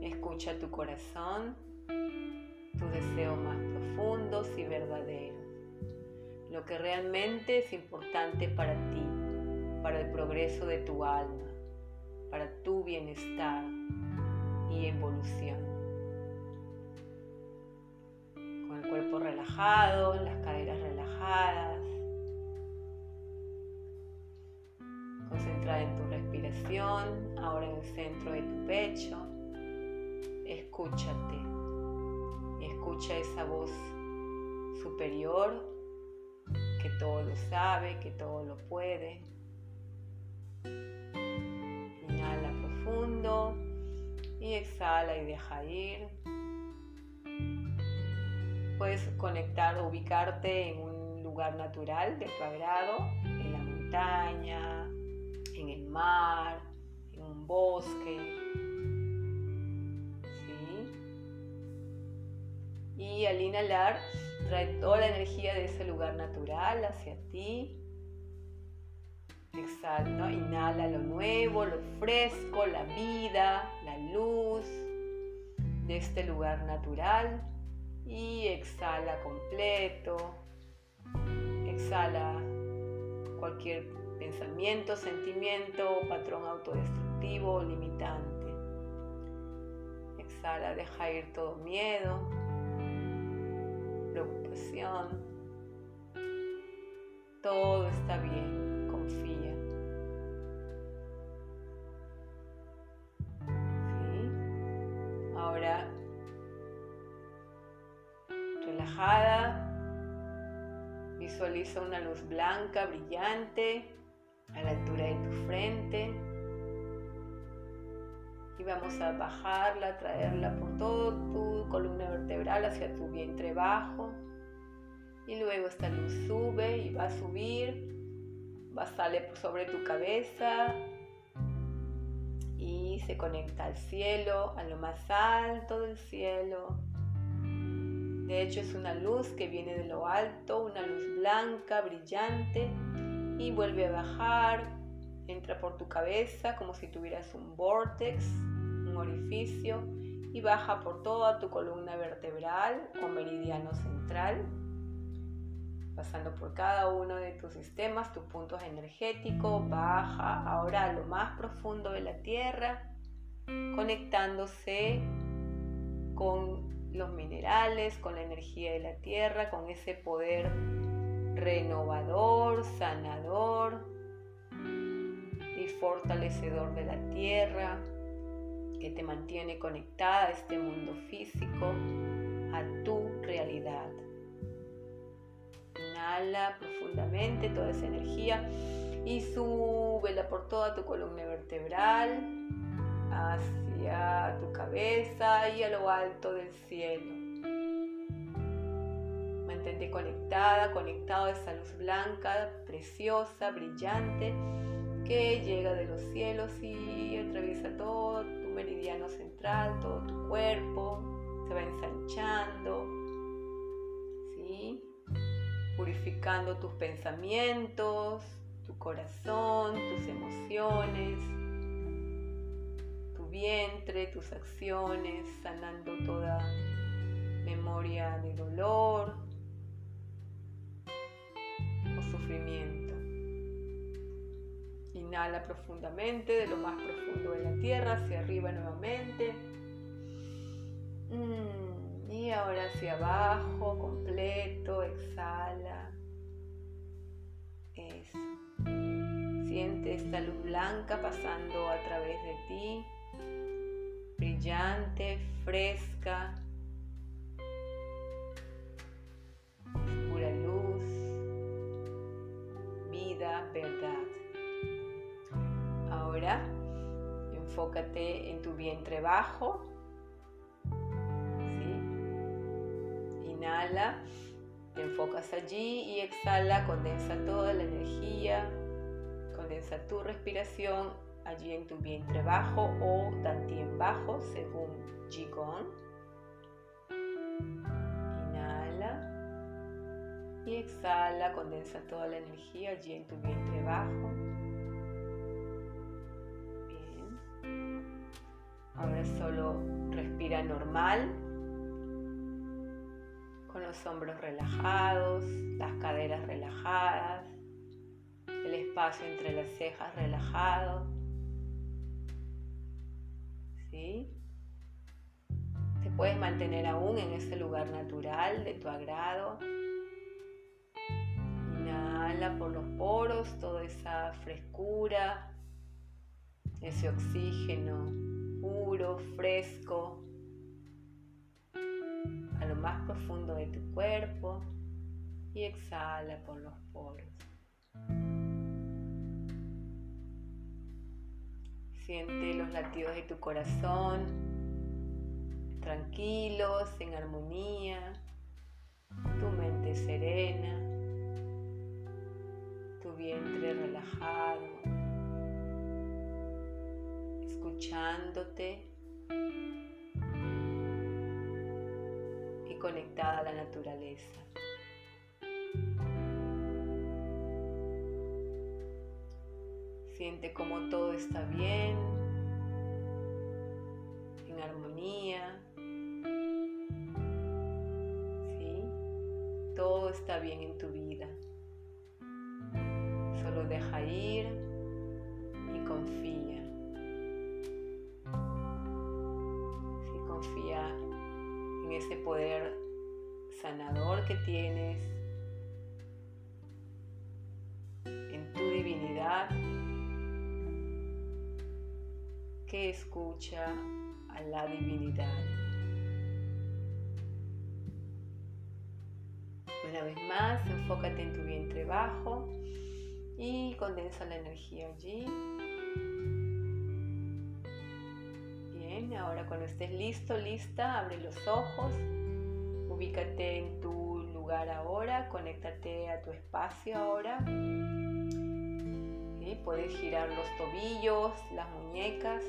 Escucha tu corazón, tus deseos más profundos y verdaderos, lo que realmente es importante para ti, para el progreso de tu alma, para tu bienestar y evolución. Con el cuerpo relajado, las caderas relajadas, concentrada en tu respiración, ahora en el centro de tu pecho escúchate. Escucha esa voz superior que todo lo sabe, que todo lo puede. Inhala profundo y exhala y deja ir. Puedes conectar, ubicarte en un lugar natural de tu agrado, en la montaña, en el mar, en un bosque, y al inhalar trae toda la energía de ese lugar natural hacia ti. Exhala, inhala lo nuevo, lo fresco, la vida, la luz de este lugar natural y exhala completo. Exhala cualquier pensamiento, sentimiento patrón autodestructivo limitante. Exhala, deja ir todo miedo, Todo está bien, confía. Ahora, relajada, visualiza una luz blanca, brillante, a la altura de tu frente. Y vamos a bajarla, traerla por todo tu columna vertebral hacia tu vientre bajo y luego esta luz sube y va a subir, va a salir sobre tu cabeza y se conecta al cielo, a lo más alto del cielo. De hecho es una luz que viene de lo alto, una luz blanca, brillante y vuelve a bajar, entra por tu cabeza como si tuvieras un vortex, un orificio y baja por toda tu columna vertebral o meridiano central pasando por cada uno de tus sistemas, tus puntos energéticos, baja ahora a lo más profundo de la tierra, conectándose con los minerales, con la energía de la tierra, con ese poder renovador, sanador y fortalecedor de la tierra que te mantiene conectada a este mundo físico, a tu realidad. Inhala profundamente toda esa energía y súbela por toda tu columna vertebral hacia tu cabeza y a lo alto del cielo. Mantente conectada, conectado a esa luz blanca, preciosa, brillante, que llega de los cielos y atraviesa todo tu meridiano central, todo tu cuerpo, se va ensanchando purificando tus pensamientos, tu corazón, tus emociones, tu vientre, tus acciones, sanando toda memoria de dolor o sufrimiento. Inhala profundamente de lo más profundo de la tierra hacia arriba nuevamente. Mm. Y ahora hacia abajo, completo, exhala. Eso. Siente esta luz blanca pasando a través de ti, brillante, fresca. pura luz, vida, verdad. Ahora enfócate en tu vientre bajo Inhala, te enfocas allí y exhala, condensa toda la energía, condensa tu respiración allí en tu vientre bajo o tantien bajo según Qigong. Inhala y exhala, condensa toda la energía allí en tu vientre bajo. Bien. Ahora solo respira normal los hombros relajados, las caderas relajadas, el espacio entre las cejas relajado. ¿Sí? Te puedes mantener aún en ese lugar natural de tu agrado. Inhala por los poros toda esa frescura, ese oxígeno puro, fresco, más profundo de tu cuerpo y exhala por los poros. Siente los latidos de tu corazón tranquilos, en armonía, tu mente serena, tu vientre relajado, escuchándote conectada a la naturaleza. Siente como todo está bien, en armonía. ¿Sí? Todo está bien en tu vida. Solo deja ir y confía. ese poder sanador que tienes, en tu divinidad, que escucha a la divinidad. Una vez más, enfócate en tu vientre bajo y condensa la energía allí ahora cuando estés listo, lista, abre los ojos, ubícate en tu lugar ahora, conéctate a tu espacio ahora. y Puedes girar los tobillos, las muñecas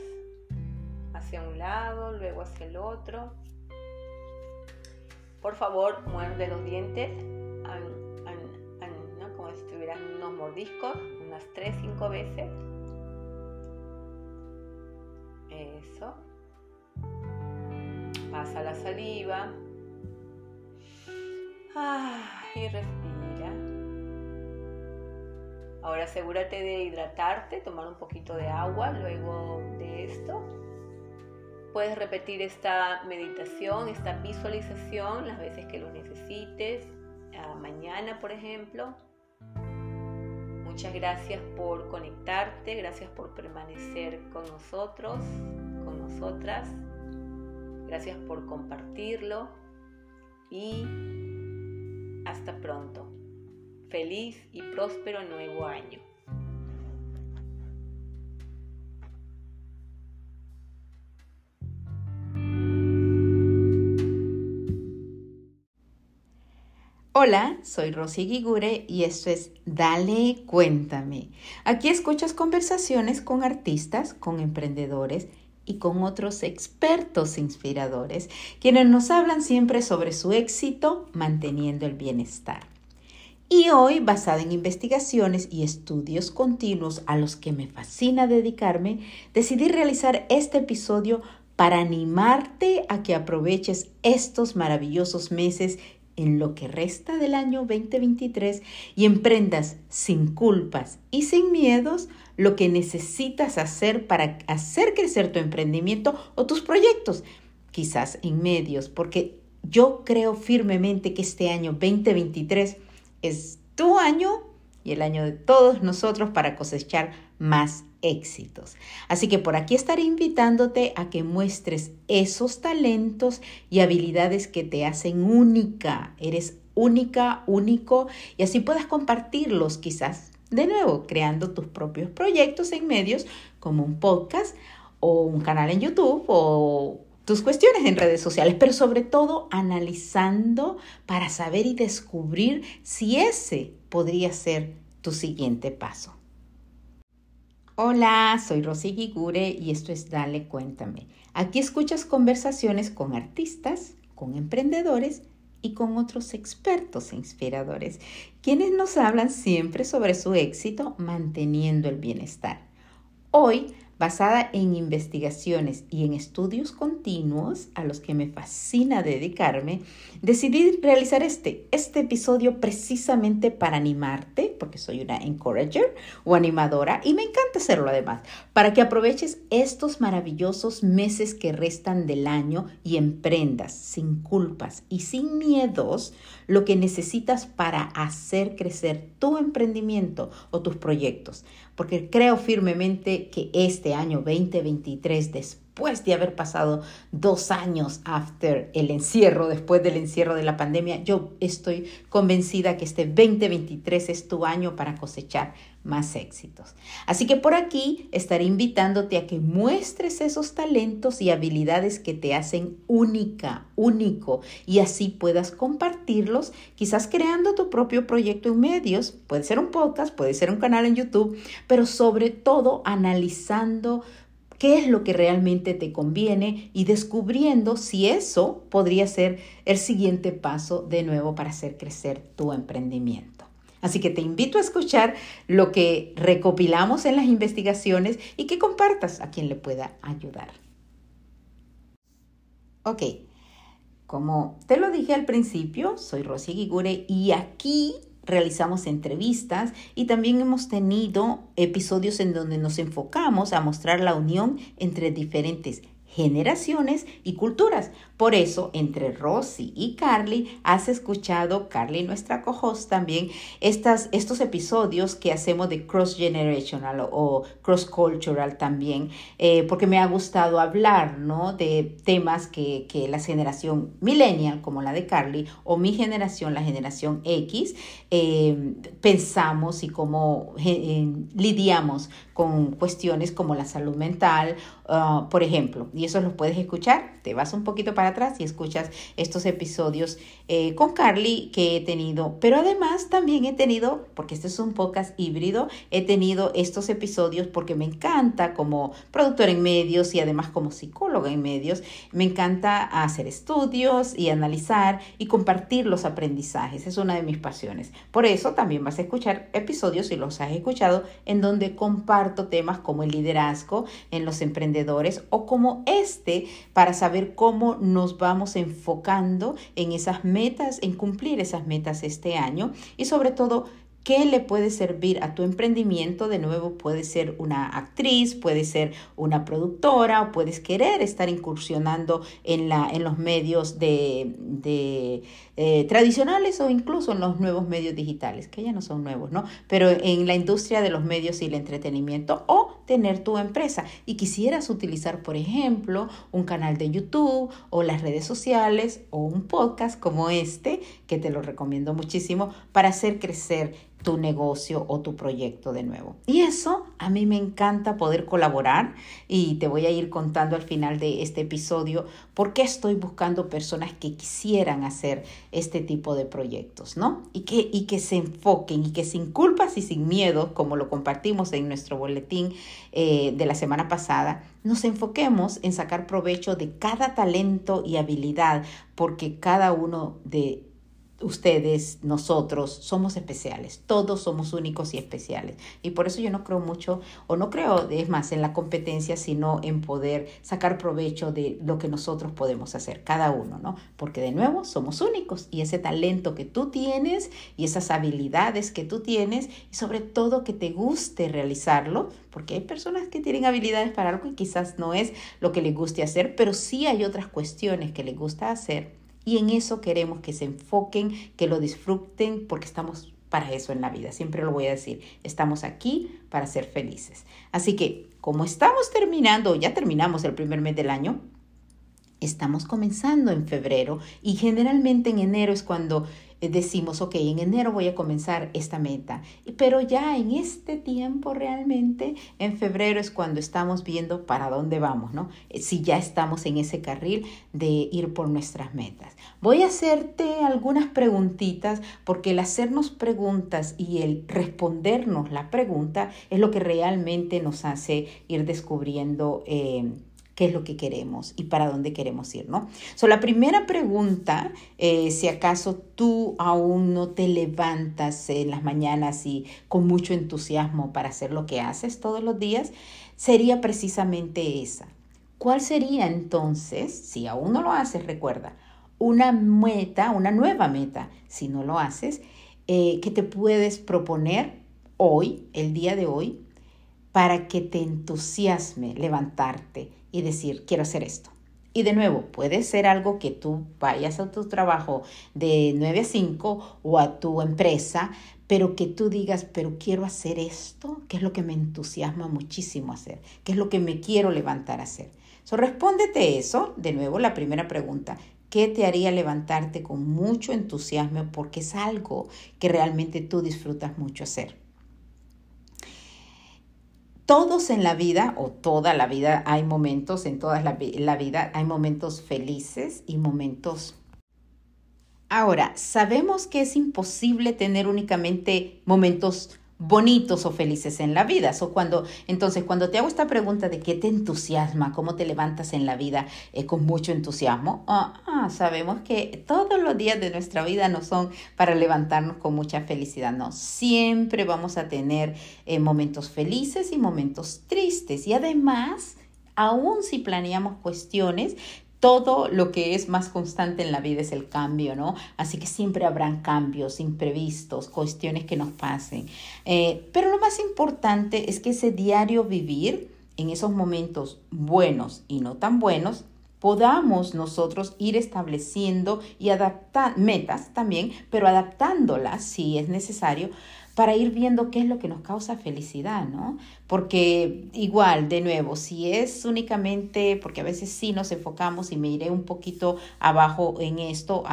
hacia un lado, luego hacia el otro. Por favor, muerde los dientes, como si tuvieran unos mordiscos, unas 3-5 veces. Eso. Pasa la saliva. Ah, y respira. Ahora asegúrate de hidratarte, tomar un poquito de agua luego de esto. Puedes repetir esta meditación, esta visualización las veces que lo necesites, mañana por ejemplo. Muchas gracias por conectarte, gracias por permanecer con nosotros, con nosotras. Gracias por compartirlo y hasta pronto. Feliz y próspero nuevo año. Hola, soy Rosy Guigure y esto es Dale Cuéntame. Aquí escuchas conversaciones con artistas, con emprendedores y con otros expertos inspiradores, quienes nos hablan siempre sobre su éxito manteniendo el bienestar. Y hoy, basada en investigaciones y estudios continuos a los que me fascina dedicarme, decidí realizar este episodio para animarte a que aproveches estos maravillosos meses en lo que resta del año 2023 y emprendas sin culpas y sin miedos lo que necesitas hacer para hacer crecer tu emprendimiento o tus proyectos, quizás en medios, porque yo creo firmemente que este año 2023 es tu año y el año de todos nosotros para cosechar más éxitos. Así que por aquí estaré invitándote a que muestres esos talentos y habilidades que te hacen única. Eres única, único y así puedas compartirlos quizás de nuevo creando tus propios proyectos en medios como un podcast o un canal en YouTube o tus cuestiones en redes sociales, pero sobre todo analizando para saber y descubrir si ese podría ser tu siguiente paso. Hola, soy Rosy Gigure y esto es Dale Cuéntame. Aquí escuchas conversaciones con artistas, con emprendedores y con otros expertos e inspiradores, quienes nos hablan siempre sobre su éxito manteniendo el bienestar. Hoy basada en investigaciones y en estudios continuos a los que me fascina dedicarme, decidí realizar este, este episodio precisamente para animarte, porque soy una encourager o animadora y me encanta hacerlo además, para que aproveches estos maravillosos meses que restan del año y emprendas sin culpas y sin miedos lo que necesitas para hacer crecer tu emprendimiento o tus proyectos porque creo firmemente que este año 2023, después de haber pasado dos años after el encierro, después del encierro de la pandemia, yo estoy convencida que este 2023 es tu año para cosechar más éxitos. Así que por aquí estaré invitándote a que muestres esos talentos y habilidades que te hacen única, único, y así puedas compartirlos, quizás creando tu propio proyecto en medios, puede ser un podcast, puede ser un canal en YouTube, pero sobre todo analizando qué es lo que realmente te conviene y descubriendo si eso podría ser el siguiente paso de nuevo para hacer crecer tu emprendimiento. Así que te invito a escuchar lo que recopilamos en las investigaciones y que compartas a quien le pueda ayudar. Ok, como te lo dije al principio, soy Rosy Gigure y aquí realizamos entrevistas y también hemos tenido episodios en donde nos enfocamos a mostrar la unión entre diferentes generaciones y culturas. Por eso, entre Rosy y Carly, has escuchado, Carly, nuestra co-host también, estas, estos episodios que hacemos de cross generational o cross cultural también, eh, porque me ha gustado hablar, ¿no? De temas que, que la generación millennial, como la de Carly, o mi generación, la generación X, eh, pensamos y cómo eh, lidiamos con cuestiones como la salud mental, uh, por ejemplo, y eso lo puedes escuchar, te vas un poquito para atrás y escuchas estos episodios eh, con Carly que he tenido, pero además también he tenido, porque este es un podcast híbrido, he tenido estos episodios porque me encanta como productora en medios y además como psicóloga en medios, me encanta hacer estudios y analizar y compartir los aprendizajes, es una de mis pasiones. Por eso también vas a escuchar episodios, si los has escuchado, en donde comparto temas como el liderazgo en los emprendedores o como este para saber cómo nos vamos enfocando en esas metas, en cumplir esas metas este año y sobre todo ¿Qué le puede servir a tu emprendimiento? De nuevo, puede ser una actriz, puede ser una productora, o puedes querer estar incursionando en, la, en los medios de, de eh, tradicionales o incluso en los nuevos medios digitales, que ya no son nuevos, ¿no? Pero en la industria de los medios y el entretenimiento o tener tu empresa y quisieras utilizar, por ejemplo, un canal de YouTube o las redes sociales o un podcast como este, que te lo recomiendo muchísimo, para hacer crecer tu negocio o tu proyecto de nuevo. Y eso a mí me encanta poder colaborar y te voy a ir contando al final de este episodio por qué estoy buscando personas que quisieran hacer este tipo de proyectos, ¿no? Y que, y que se enfoquen y que sin culpas y sin miedo, como lo compartimos en nuestro boletín eh, de la semana pasada, nos enfoquemos en sacar provecho de cada talento y habilidad, porque cada uno de ustedes, nosotros, somos especiales, todos somos únicos y especiales. Y por eso yo no creo mucho, o no creo, es más, en la competencia, sino en poder sacar provecho de lo que nosotros podemos hacer, cada uno, ¿no? Porque de nuevo, somos únicos y ese talento que tú tienes y esas habilidades que tú tienes, y sobre todo que te guste realizarlo, porque hay personas que tienen habilidades para algo y quizás no es lo que les guste hacer, pero sí hay otras cuestiones que les gusta hacer y en eso queremos que se enfoquen, que lo disfruten, porque estamos para eso en la vida. Siempre lo voy a decir, estamos aquí para ser felices. Así que, como estamos terminando, ya terminamos el primer mes del año, estamos comenzando en febrero y generalmente en enero es cuando decimos, ok, en enero voy a comenzar esta meta. Pero ya en este tiempo realmente, en febrero es cuando estamos viendo para dónde vamos, ¿no? Eh, si ya estamos en ese carril de ir por nuestras metas. Voy a hacerte algunas preguntitas porque el hacernos preguntas y el respondernos la pregunta es lo que realmente nos hace ir descubriendo. Eh, qué es lo que queremos y para dónde queremos ir, ¿no? So, la primera pregunta, eh, si acaso tú aún no te levantas en las mañanas y con mucho entusiasmo para hacer lo que haces todos los días, sería precisamente esa. ¿Cuál sería entonces, si aún no lo haces, recuerda, una meta, una nueva meta, si no lo haces, eh, que te puedes proponer hoy, el día de hoy, para que te entusiasme levantarte, y decir, quiero hacer esto. Y de nuevo, puede ser algo que tú vayas a tu trabajo de 9 a 5 o a tu empresa, pero que tú digas, pero quiero hacer esto, que es lo que me entusiasma muchísimo hacer, que es lo que me quiero levantar a hacer. So, respóndete eso, de nuevo, la primera pregunta, ¿qué te haría levantarte con mucho entusiasmo? Porque es algo que realmente tú disfrutas mucho hacer todos en la vida, o toda la vida, hay momentos, en toda la, la, vida, hay momentos felices y momentos... Ahora, sabemos que es imposible tener únicamente momentos bonitos o felices en la vida. So, cuando, entonces, cuando te hago esta pregunta de qué te entusiasma, cómo te levantas en la vida eh, con mucho entusiasmo, ah, ah, sabemos que todos los días de nuestra vida no son para levantarnos con mucha felicidad, no. Siempre vamos a tener eh, momentos felices y momentos tristes. Y además, aún si planeamos cuestiones, todo lo que es más constante en la vida es el cambio, ¿no? Así que siempre habrán cambios imprevistos, cuestiones que nos pasen. Eh, pero lo más importante es que ese diario vivir en esos momentos buenos y no tan buenos, podamos nosotros ir estableciendo y adaptar metas también, pero adaptándolas si es necesario para ir viendo qué es lo que nos causa felicidad, ¿no? Porque igual, de nuevo, si es únicamente, porque a veces sí nos enfocamos y me iré un poquito abajo en esto,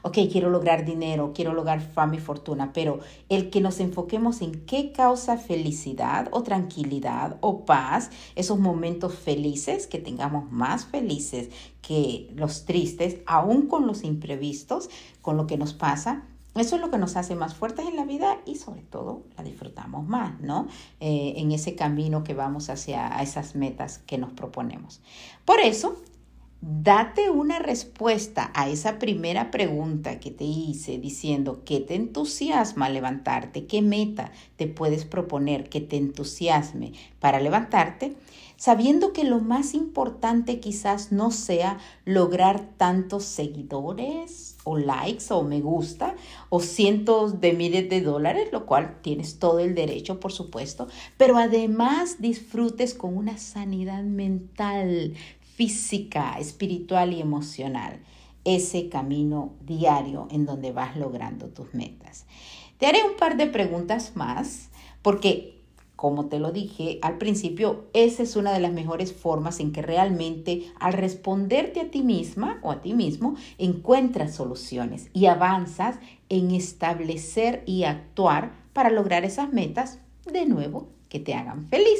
ok, quiero lograr dinero, quiero lograr fama y fortuna, pero el que nos enfoquemos en qué causa felicidad o tranquilidad o paz, esos momentos felices, que tengamos más felices que los tristes, aún con los imprevistos, con lo que nos pasa, eso es lo que nos hace más fuertes en la vida y sobre todo la disfrutamos más, ¿no? Eh, en ese camino que vamos hacia esas metas que nos proponemos. Por eso, date una respuesta a esa primera pregunta que te hice diciendo qué te entusiasma levantarte, qué meta te puedes proponer que te entusiasme para levantarte sabiendo que lo más importante quizás no sea lograr tantos seguidores o likes o me gusta o cientos de miles de dólares, lo cual tienes todo el derecho, por supuesto, pero además disfrutes con una sanidad mental, física, espiritual y emocional ese camino diario en donde vas logrando tus metas. Te haré un par de preguntas más porque como te lo dije al principio, esa es una de las mejores formas en que realmente al responderte a ti misma o a ti mismo, encuentras soluciones y avanzas en establecer y actuar para lograr esas metas de nuevo que te hagan feliz.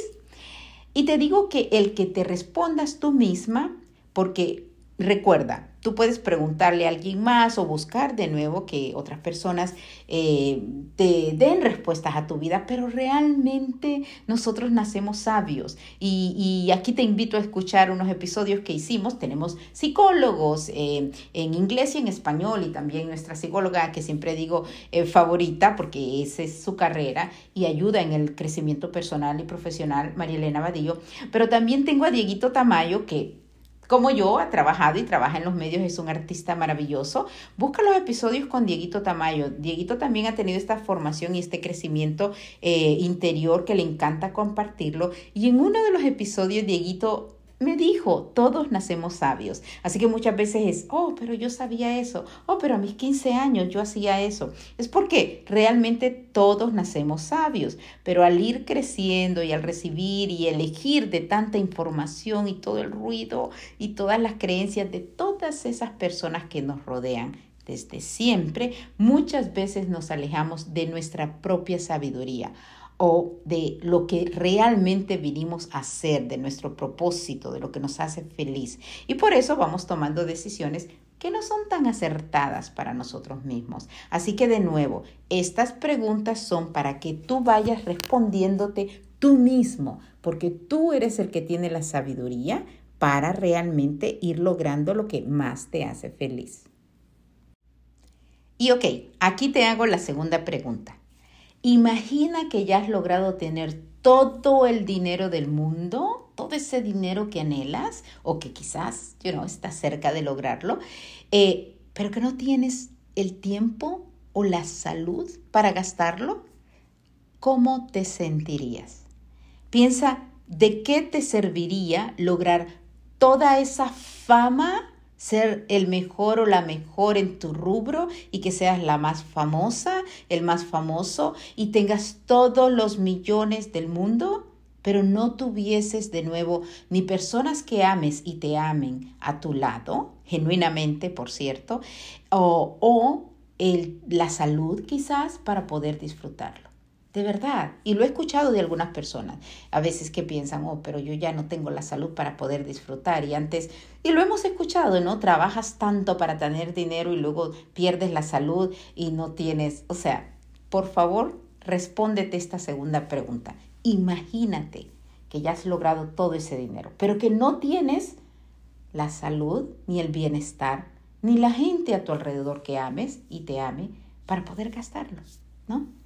Y te digo que el que te respondas tú misma, porque recuerda, Tú puedes preguntarle a alguien más o buscar de nuevo que otras personas eh, te den respuestas a tu vida, pero realmente nosotros nacemos sabios. Y, aquí te invito a escuchar unos episodios que hicimos. Tenemos psicólogos eh, en inglés y en español y también nuestra psicóloga que siempre digo eh, favorita porque esa es su carrera y ayuda en el crecimiento personal y profesional, María Elena Vadillo. Pero también tengo a Dieguito Tamayo que como yo, ha trabajado y trabaja en los medios, es un artista maravilloso. Busca los episodios con Dieguito Tamayo. Dieguito también ha tenido esta formación y este crecimiento eh, interior que le encanta compartirlo. Y en uno de los episodios, Dieguito me dijo, todos nacemos sabios. Así que muchas veces es, oh, pero yo sabía eso, oh, pero a mis 15 años yo hacía eso. Es porque realmente todos nacemos sabios, pero al ir creciendo y al recibir y elegir de tanta información y todo el ruido y todas las creencias de todas esas personas que nos rodean, desde siempre, muchas veces nos alejamos de nuestra propia sabiduría o de lo que realmente vinimos a hacer, de nuestro propósito, de lo que nos hace feliz. Y por eso vamos tomando decisiones que no son tan acertadas para nosotros mismos. Así que de nuevo, estas preguntas son para que tú vayas respondiéndote tú mismo, porque tú eres el que tiene la sabiduría para realmente ir logrando lo que más te hace feliz. Y ok, aquí te hago la segunda pregunta. Imagina que ya has logrado tener todo el dinero del mundo, todo ese dinero que anhelas o que quizás, you know, estás cerca de lograrlo, eh, pero que no tienes el tiempo o la salud para gastarlo. ¿Cómo te sentirías? Piensa de qué te serviría lograr toda esa fama ser el mejor o la mejor en tu rubro y que seas la más famosa, el más famoso y tengas todos los millones del mundo, pero no tuvieses de nuevo ni personas que ames y te amen a tu lado, genuinamente, por cierto, o, o el, la salud quizás para poder disfrutarlo. De verdad. Y lo he escuchado de algunas personas. A veces que piensan, oh, pero yo ya no tengo la salud para poder disfrutar. Y antes, y lo hemos escuchado, ¿no? Trabajas tanto para tener dinero y luego pierdes la salud y no tienes. O sea, por favor, respóndete esta segunda pregunta. Imagínate que ya has logrado todo ese dinero, pero que no tienes la salud, ni el bienestar, ni la gente a tu alrededor que ames y te ame para poder gastarlos, ¿no?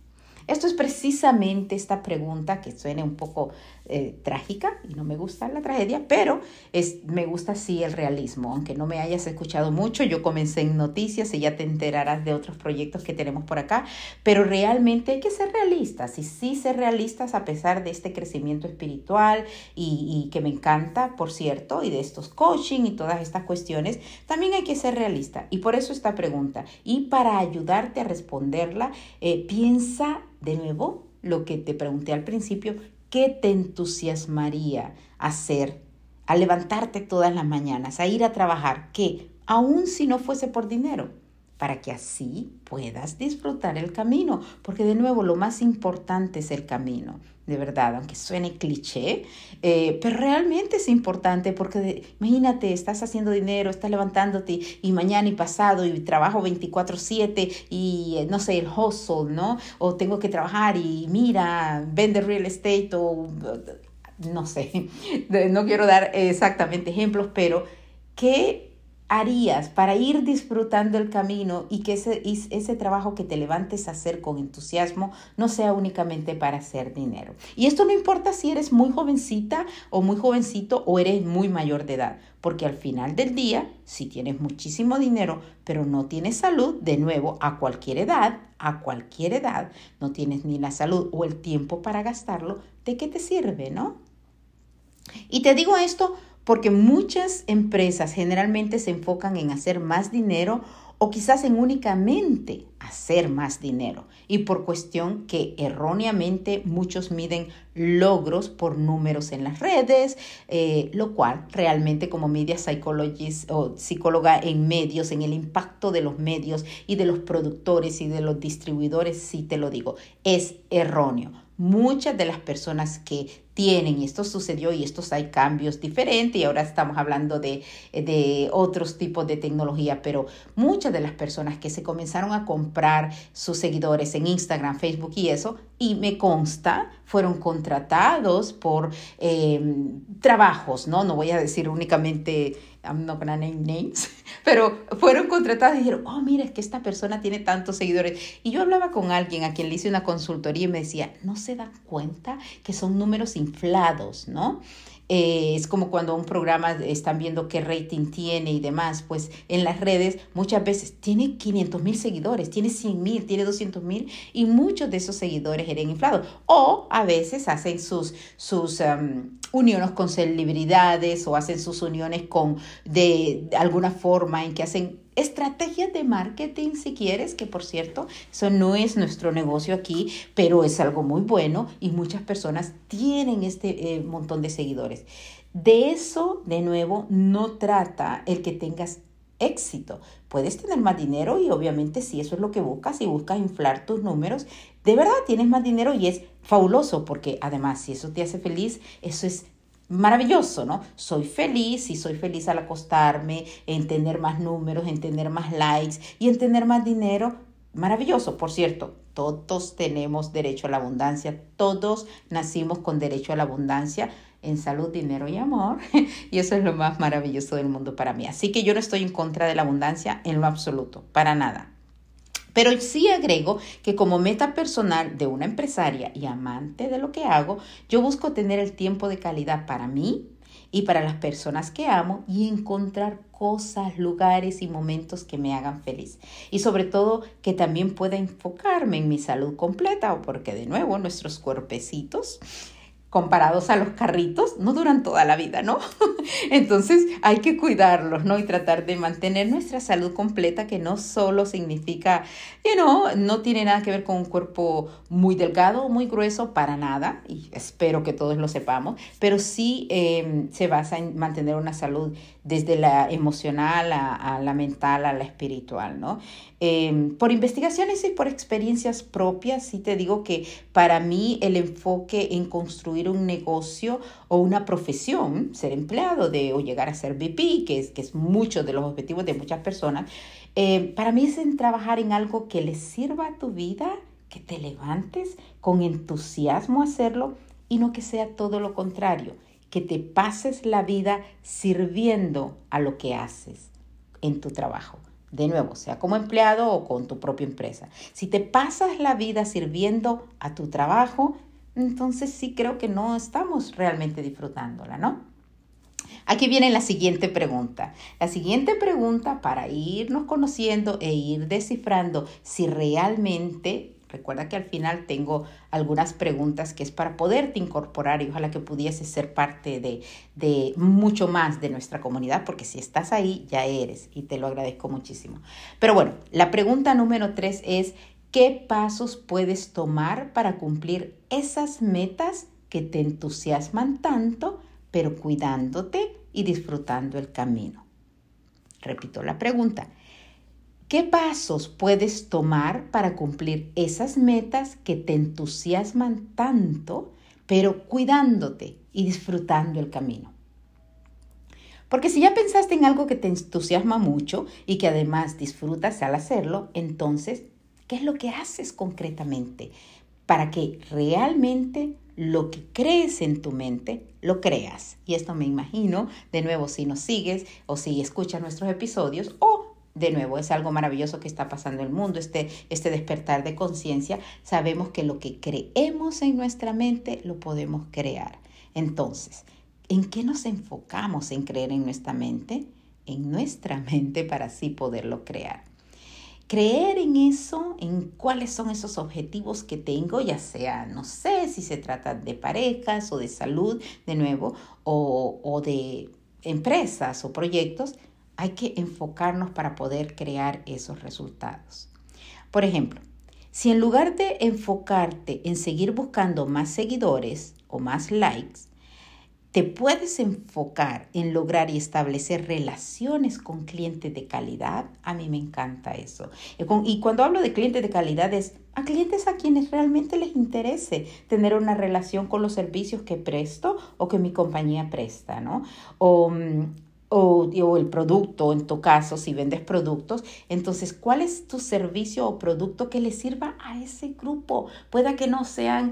Esto es precisamente esta pregunta que suena un poco eh, trágica y no me gusta la tragedia, pero es, me gusta sí el realismo. Aunque no me hayas escuchado mucho, yo comencé en noticias y ya te enterarás de otros proyectos que tenemos por acá, pero realmente hay que ser realistas y sí ser realistas a pesar de este crecimiento espiritual y, que me encanta, por cierto, y de estos coaching y todas estas cuestiones, también hay que ser realista. Y por eso esta pregunta. Y para ayudarte a responderla, eh, piensa de nuevo lo que te pregunté al principio, ¿qué te entusiasmaría hacer a levantarte todas las mañanas, a ir a trabajar? ¿Qué? Aún si no fuese por dinero, para que así puedas disfrutar el camino, porque de nuevo lo más importante es el camino de verdad, aunque suene cliché, eh, pero realmente es importante porque imagínate, estás haciendo dinero, estás levantándote y mañana y pasado y trabajo 24/7 y eh, no sé, el hustle, ¿no? O tengo que trabajar y mira, vende real estate o no sé, no quiero dar exactamente ejemplos, pero ¿qué harías para ir disfrutando el camino y que ese, ese trabajo que te levantes a hacer con entusiasmo no sea únicamente para hacer dinero? Y esto no importa si eres muy jovencita o muy jovencito o eres muy mayor de edad, porque al final del día, si tienes muchísimo dinero, pero no tienes salud, de nuevo, a cualquier edad, a cualquier edad, no tienes ni la salud o el tiempo para gastarlo, ¿de qué te sirve, no? Y te digo esto porque muchas empresas generalmente se enfocan en hacer más dinero o quizás en únicamente hacer más dinero y por cuestión que erróneamente muchos miden logros por números en las redes, eh, lo cual realmente como media psychologist o psicóloga en medios, en el impacto de los medios y de los productores y de los distribuidores, sí te lo digo, es erróneo. Muchas de las personas que tienen, y esto sucedió y estos hay cambios diferentes y ahora estamos hablando de, de otros tipos de tecnología, pero muchas de las personas que se comenzaron a comprar sus seguidores en Instagram, Facebook y eso, y me consta, fueron contratados por em, trabajos, ¿no? No voy a decir únicamente, I'm not gonna name names, pero fueron contratados y dijeron, oh, mira, es que esta persona tiene tantos seguidores. Y yo hablaba con alguien a quien le hice una consultoría y me decía, no se dan cuenta que son números inflados, ¿no? Eh, es como cuando un programa están viendo qué rating tiene y demás, pues en las redes muchas veces tiene 500 mil seguidores, tiene 100 mil, tiene 200 mil y muchos de esos seguidores eran inflados. O a veces hacen sus, sus uniones con celebridades o hacen sus uniones con de alguna forma en que hacen estrategias de marketing si quieres, que por cierto, eso no es nuestro negocio aquí, pero es algo muy bueno y muchas personas tienen este eh, montón de seguidores. De eso, de nuevo, no trata el que tengas éxito. Puedes tener más dinero y obviamente si eso es lo que buscas, y buscas inflar tus números, de verdad tienes más dinero y es fabuloso porque además si eso te hace feliz, eso es maravilloso, ¿no? Soy feliz y soy feliz al acostarme, en tener más números, en tener más likes y en tener más dinero. Maravilloso, por cierto, todos tenemos derecho a la abundancia, todos nacimos con derecho a la abundancia en salud, dinero y amor. Y eso es lo más maravilloso del mundo para mí. Así que yo no estoy en contra de la abundancia en lo absoluto, para nada. Pero sí agrego que como meta personal de una empresaria y amante de lo que hago, yo busco tener el tiempo de calidad para mí y para las personas que amo y encontrar cosas, lugares y momentos que me hagan feliz. Y sobre todo que también pueda enfocarme en mi salud completa, porque de nuevo nuestros cuerpecitos comparados a los carritos, no duran toda la vida, ¿no? Entonces hay que cuidarlos, ¿no? Y tratar de mantener nuestra salud completa, que no solo significa, you know, no tiene nada que ver con un cuerpo muy delgado o muy grueso, para nada, y espero que todos lo sepamos, pero sí em, se basa en mantener una salud desde la emocional a, la mental, a la espiritual, ¿no? Em, por investigaciones y por experiencias propias, sí te digo que para mí el enfoque en construir un negocio o una profesión, ser empleado de, o llegar a ser VP, que es, que es mucho de los objetivos de muchas personas, em, para mí es en trabajar en algo que le sirva a tu vida, que te levantes con entusiasmo a hacerlo y no que sea todo lo contrario que te pases la vida sirviendo a lo que haces en tu trabajo. De nuevo, sea como empleado o con tu propia empresa. Si te pasas la vida sirviendo a tu trabajo, entonces sí creo que no estamos realmente disfrutándola, ¿no? Aquí viene la siguiente pregunta. La siguiente pregunta para irnos conociendo e ir descifrando si realmente, recuerda que al final tengo algunas preguntas que es para poderte incorporar y ojalá que pudiese ser parte de, de mucho más de nuestra comunidad, porque si estás ahí ya eres y te lo agradezco muchísimo. Pero bueno, la pregunta número tres es, ¿qué pasos puedes tomar para cumplir esas metas que te entusiasman tanto? pero cuidándote y disfrutando el camino. Repito la pregunta. ¿Qué pasos puedes tomar para cumplir esas metas que te entusiasman tanto, pero cuidándote y disfrutando el camino? Porque si ya pensaste en algo que te entusiasma mucho y que además disfrutas al hacerlo, entonces, ¿qué es lo que haces concretamente para que realmente lo que crees en tu mente, lo creas. Y esto me imagino, de nuevo, si nos sigues o si escuchas nuestros episodios o de nuevo, es algo maravilloso que está pasando en el mundo, este, este despertar de conciencia. Sabemos que lo que creemos en nuestra mente lo podemos crear. Entonces, ¿en qué nos enfocamos en creer en nuestra mente? En nuestra mente para así poderlo crear creer en eso, en cuáles son esos objetivos que tengo, ya sea, no sé si se trata de parejas o de salud, de nuevo, o, o de empresas o proyectos, hay que enfocarnos para poder crear esos resultados. Por ejemplo, si en lugar de enfocarte en seguir buscando más seguidores o más likes, te puedes enfocar en lograr y establecer relaciones con clientes de calidad. A mí me encanta eso. Y cuando hablo de clientes de calidad es a clientes a quienes realmente les interese tener una relación con los servicios que presto o que mi compañía presta, ¿no? O, mm, o, o, el producto, en tu caso, si vendes productos, entonces, ¿cuál es tu servicio o producto que le sirva a ese grupo? Pueda que no sean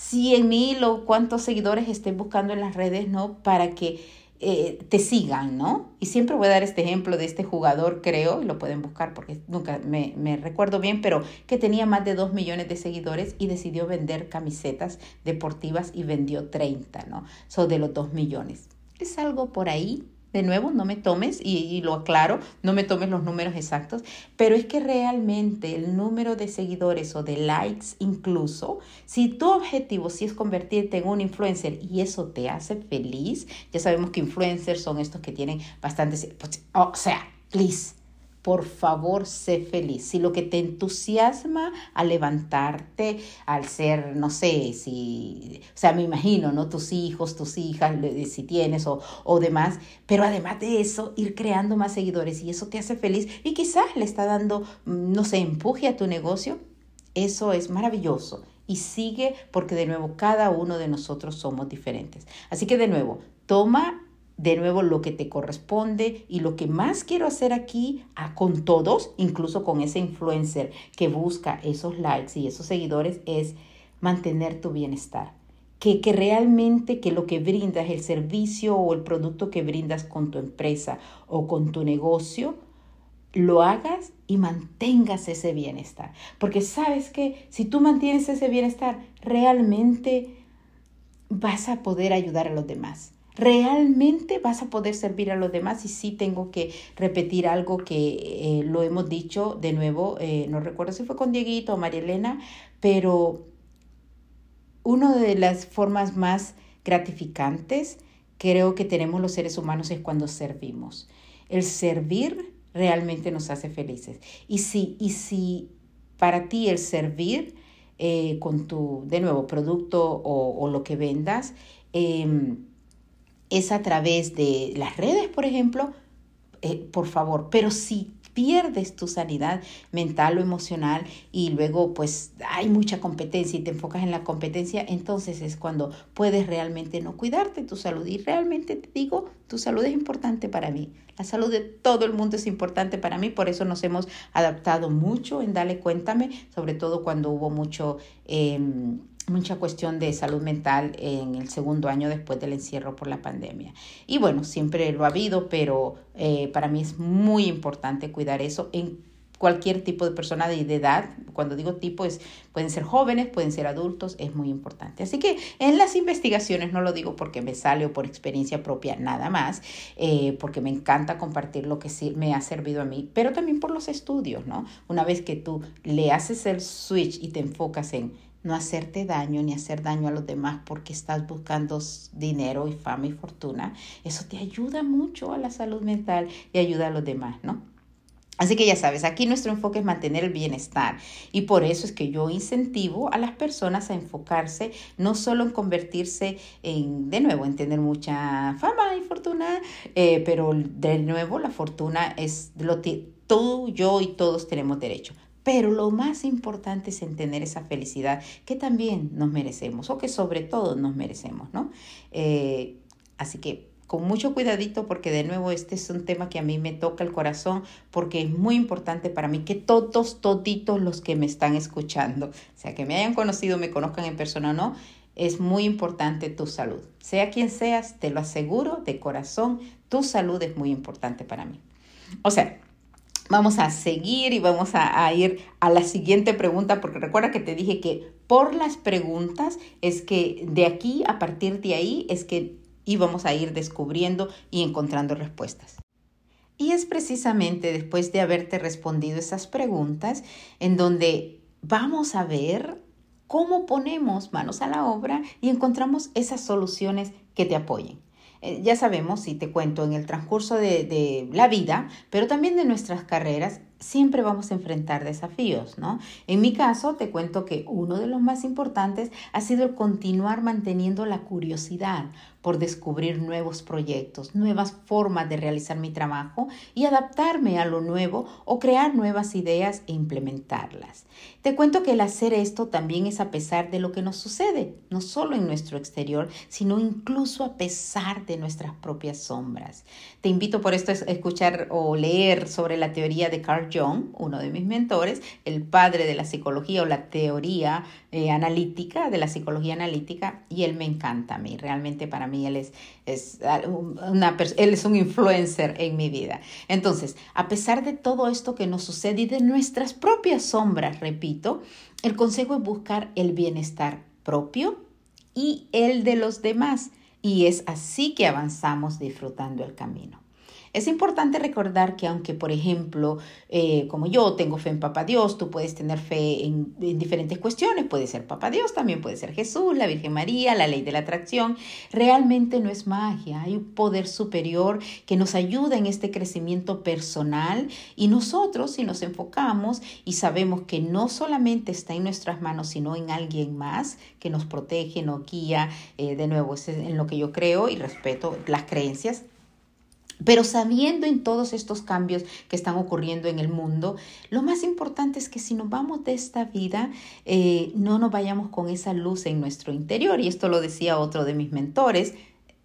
100 mil o cuántos seguidores estén buscando en las redes, ¿no? Para que eh, te sigan, ¿no? Y siempre voy a dar este ejemplo de este jugador, creo, lo pueden buscar porque nunca me, me recuerdo bien, pero que tenía más de 2 millones de seguidores y decidió vender camisetas deportivas y vendió 30, ¿no? Son de los 2 millones. Es algo por ahí de nuevo, no me tomes, y, lo aclaro, no me tomes los números exactos, pero es que realmente el número de seguidores o de likes incluso, si tu objetivo sí es convertirte en un influencer y eso te hace feliz, ya sabemos que influencers son estos que tienen bastantes, pues, o sea, please, por favor, sé feliz. Si lo que te entusiasma al levantarte, al ser, no sé, si, o sea, me imagino, ¿no? Tus hijos, tus hijas, si tienes o, o demás, pero además de eso, ir creando más seguidores y eso te hace feliz y quizás le está dando, mm, no sé, empuje a tu negocio, eso es maravilloso. Y sigue porque de nuevo cada uno de nosotros somos diferentes. Así que de nuevo, toma de nuevo lo que te corresponde y lo que más quiero hacer aquí a, con todos, incluso con ese influencer que busca esos likes y esos seguidores, es mantener tu bienestar. Que, que realmente que lo que brindas, el servicio o el producto que brindas con tu empresa o con tu negocio, lo hagas y mantengas ese bienestar. Porque sabes que si tú mantienes ese bienestar, realmente vas a poder ayudar a los demás realmente vas a poder servir a los demás y sí tengo que repetir algo que eh, lo hemos dicho de nuevo, eh, no recuerdo si fue con Dieguito o María Elena, pero una de las formas más gratificantes creo que tenemos los seres humanos es cuando servimos. El servir realmente nos hace felices. Y si, y si para ti el servir eh, con tu, de nuevo, producto o, o lo que vendas, eh, es a través de las redes, por ejemplo, eh, por favor, pero si pierdes tu sanidad mental o emocional y luego pues hay mucha competencia y te enfocas en la competencia, entonces es cuando puedes realmente no cuidarte tu salud. Y realmente te digo, tu salud es importante para mí. La salud de todo el mundo es importante para mí, por eso nos hemos adaptado mucho en Dale Cuéntame, sobre todo cuando hubo mucho... Em, mucha cuestión de salud mental en el segundo año después del encierro por la pandemia. Y bueno, siempre lo ha habido, pero eh, para mí es muy importante cuidar eso en cualquier tipo de persona de, edad. Cuando digo tipo, es, pueden ser jóvenes, pueden ser adultos, es muy importante. Así que en las investigaciones, no lo digo porque me sale o por experiencia propia, nada más, eh, porque me encanta compartir lo que sí me ha servido a mí, pero también por los estudios, ¿no? Una vez que tú le haces el switch y te enfocas en no hacerte daño ni hacer daño a los demás porque estás buscando dinero y fama y fortuna, eso te ayuda mucho a la salud mental y ayuda a los demás, ¿no? Así que ya sabes, aquí nuestro enfoque es mantener el bienestar y por eso es que yo incentivo a las personas a enfocarse no solo en convertirse en, de nuevo, en tener mucha fama y fortuna, eh, pero de nuevo la fortuna es lo que tú, yo y todos tenemos derecho. Pero lo más importante es en tener esa felicidad que también nos merecemos o que sobre todo nos merecemos, ¿no? Eh, así que con mucho cuidadito porque de nuevo este es un tema que a mí me toca el corazón porque es muy importante para mí que todos, toditos los que me están escuchando, sea, que me hayan conocido, me conozcan en persona o no, es muy importante tu salud. Sea quien seas, te lo aseguro de corazón, tu salud es muy importante para mí. O sea, vamos a seguir y vamos a, ir a la siguiente pregunta, porque recuerda que te dije que por las preguntas es que de aquí, a partir de ahí, es que y vamos a ir descubriendo y encontrando respuestas. Y es precisamente después de haberte respondido esas preguntas en donde vamos a ver cómo ponemos manos a la obra y encontramos esas soluciones que te apoyen. Eh, ya sabemos, si te cuento, en el transcurso de, de la vida, pero también de nuestras carreras, siempre vamos a enfrentar desafíos, ¿no? En mi caso, te cuento que uno de los más importantes ha sido el continuar manteniendo la curiosidad por descubrir nuevos proyectos, nuevas formas de realizar mi trabajo y adaptarme a lo nuevo o crear nuevas ideas e implementarlas. Te cuento que el hacer esto también es a pesar de lo que nos sucede, no solo en nuestro exterior, sino incluso a pesar de nuestras propias sombras. Te invito por esto a escuchar o leer sobre la teoría de Carl Jung, uno de mis mentores, el padre de la psicología o la teoría eh, analítica, de la psicología analítica, y él me encanta a mí, realmente para mí él es, es, una, él es un influencer en mi vida. Entonces, a pesar de todo esto que nos sucede y de nuestras propias sombras, repito, el consejo es buscar el bienestar propio y el de los demás. Y es así que avanzamos disfrutando el camino. Es importante recordar que aunque, por ejemplo, eh, como yo tengo fe en Papá Dios, tú puedes tener fe en, diferentes cuestiones, puede ser Papá Dios, también puede ser Jesús, la Virgen María, la ley de la atracción, realmente no es magia, hay un poder superior que nos ayuda en este crecimiento personal. Y nosotros si nos enfocamos y sabemos que no solamente está en nuestras manos, sino en alguien más que nos protege, nos guía, eh, de nuevo, es en lo que yo creo y respeto las creencias pero sabiendo en todos estos cambios que están ocurriendo en el mundo, lo más importante es que si nos vamos de esta vida, eh, no nos vayamos con esa luz en nuestro interior. Y esto lo decía otro de mis mentores,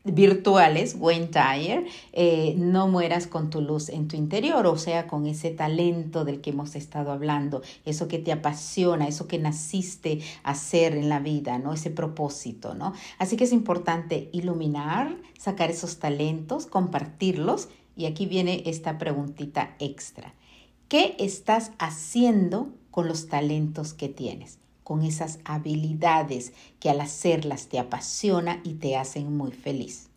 virtuales, Wayne Dyer, eh, no mueras con tu luz en tu interior, o sea, con ese talento del que hemos estado hablando, eso que te apasiona, eso que naciste a hacer en la vida, ¿no? Ese propósito, ¿no? Así que es importante iluminar, sacar esos talentos, compartirlos, y aquí viene esta preguntita extra. ¿Qué estás haciendo con los talentos que tienes? Con esas habilidades que al hacerlas te apasiona y te hacen muy feliz.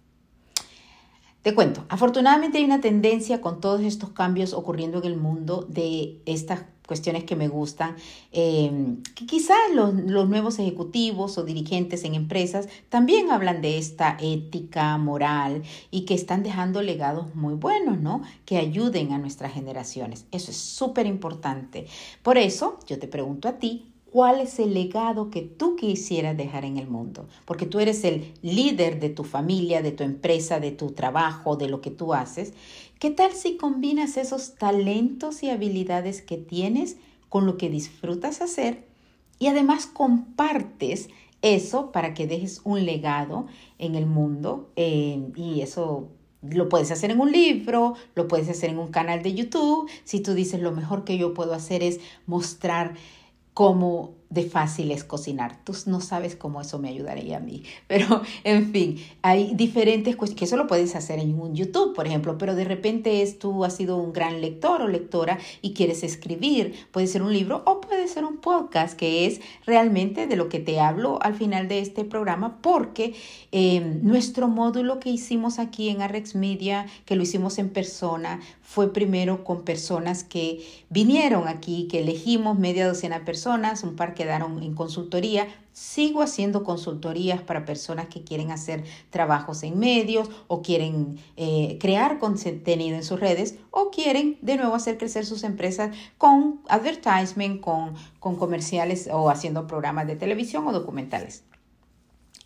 Te cuento, afortunadamente hay una tendencia con todos estos cambios ocurriendo en el mundo de estas cuestiones que me gustan, em, que quizás los, los, nuevos ejecutivos o dirigentes en empresas también hablan de esta ética moral y que están dejando legados muy buenos, ¿no? Que ayuden a nuestras generaciones. Eso es súper importante. Por eso yo te pregunto a ti, cuál es el legado que tú quisieras dejar en el mundo, porque tú eres el líder de tu familia, de tu empresa, de tu trabajo, de lo que tú haces. ¿Qué tal si combinas esos talentos y habilidades que tienes con lo que disfrutas hacer y además compartes eso para que dejes un legado en el mundo eh, y eso lo puedes hacer en un libro, lo puedes hacer en un canal de YouTube. Si tú dices lo mejor que yo puedo hacer es mostrar cómo de fácil es cocinar. Tú no sabes cómo eso me ayudaría a mí. Pero, en fin, hay diferentes cuestiones, que eso lo puedes hacer en un YouTube, por ejemplo, pero de repente es tú has sido un gran lector o lectora y quieres escribir. Puede ser un libro o puede ser un podcast, que es realmente de lo que te hablo al final de este programa, porque eh, nuestro módulo que hicimos aquí en Arrex Media, que lo hicimos en persona, fue primero con personas que vinieron aquí, que elegimos media docena de personas, un par quedaron en consultoría. Sigo haciendo consultorías para personas que quieren hacer trabajos en medios o quieren eh, crear contenido en sus redes o quieren de nuevo hacer crecer sus empresas con advertisement, con, con comerciales o haciendo programas de televisión o documentales.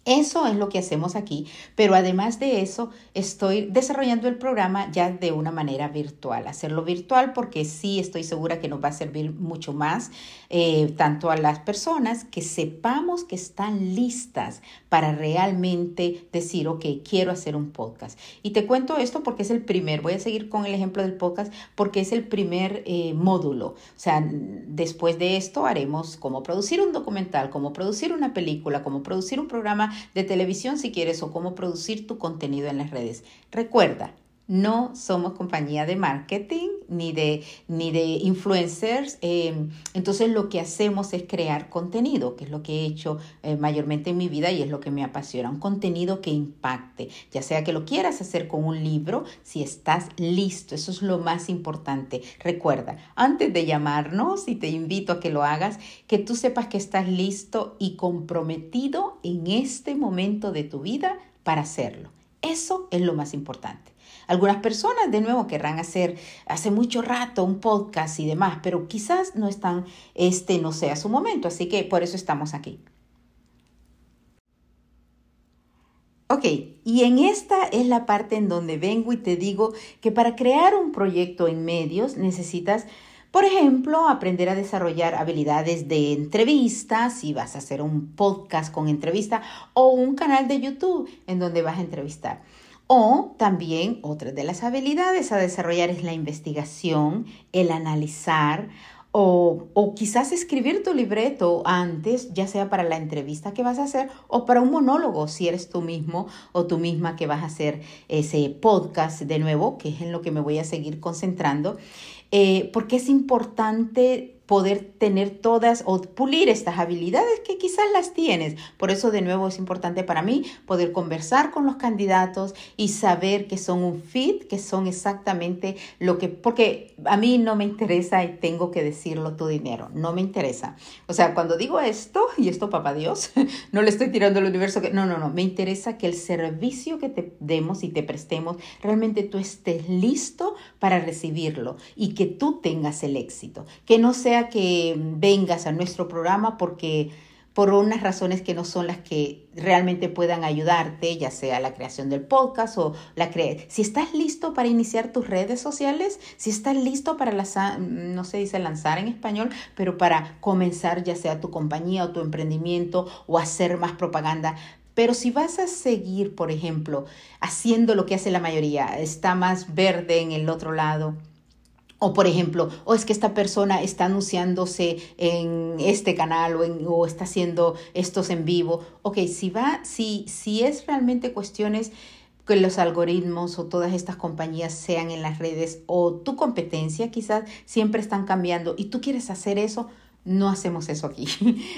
Eso es lo que hacemos aquí, pero además de eso estoy desarrollando el programa ya de una manera virtual. Hacerlo virtual porque sí estoy segura que nos va a servir mucho más, eh, tanto a las personas que sepamos que están listas para realmente decir, ok, quiero hacer un podcast. Y te cuento esto porque es el primer, voy a seguir con el ejemplo del podcast porque es el primer eh, módulo. O sea, después de esto haremos cómo producir un documental, cómo producir una película, cómo producir un programa de televisión si quieres o cómo producir tu contenido en las redes. Recuerda, no somos compañía de marketing ni de, ni de influencers. Em, entonces lo que hacemos es crear contenido, que es lo que he hecho eh, mayormente en mi vida y es lo que me apasiona. Un contenido que impacte, ya sea que lo quieras hacer con un libro, si estás listo. Eso es lo más importante. Recuerda, antes de llamarnos, y te invito a que lo hagas, que tú sepas que estás listo y comprometido en este momento de tu vida para hacerlo. Eso es lo más importante. Algunas personas, de nuevo, querrán hacer hace mucho rato un podcast y demás, pero quizás no están, este no sea su momento, así que por eso estamos aquí. Ok, y en esta es la parte en donde vengo y te digo que para crear un proyecto en medios necesitas, por ejemplo, aprender a desarrollar habilidades de entrevistas, si vas a hacer un podcast con entrevista o un canal de YouTube en donde vas a entrevistar. O también otra de las habilidades a desarrollar es la investigación, el analizar o, o, quizás escribir tu libreto antes, ya sea para la entrevista que vas a hacer o para un monólogo, si eres tú mismo o tú misma que vas a hacer ese podcast de nuevo, que es en lo que me voy a seguir concentrando, eh, porque es importante poder tener todas o pulir estas habilidades que quizás las tienes. Por eso de nuevo es importante para mí poder conversar con los candidatos y saber que son un fit, que son exactamente lo que, porque a mí no me interesa y tengo que decirlo tu dinero, no me interesa. O sea, cuando digo esto, y esto papá Dios, no le estoy tirando al universo que, no, no, no, me interesa que el servicio que te demos y te prestemos, realmente tú estés listo para recibirlo y que tú tengas el éxito, que no sea que vengas a nuestro programa porque por unas razones que no son las que realmente puedan ayudarte, ya sea la creación del podcast o la cre si estás listo para iniciar tus redes sociales, si estás listo para lanzar, no se dice lanzar en español, pero para comenzar ya sea tu compañía o tu emprendimiento o hacer más propaganda, pero si vas a seguir, por ejemplo, haciendo lo que hace la mayoría, está más verde en el otro lado, o por ejemplo, o es que esta persona está anunciándose en este canal o, en, o está haciendo estos en vivo. Ok, si va, si, si es realmente cuestiones que los algoritmos o todas estas compañías sean en las redes o tu competencia quizás siempre están cambiando y tú quieres hacer eso, no hacemos eso aquí,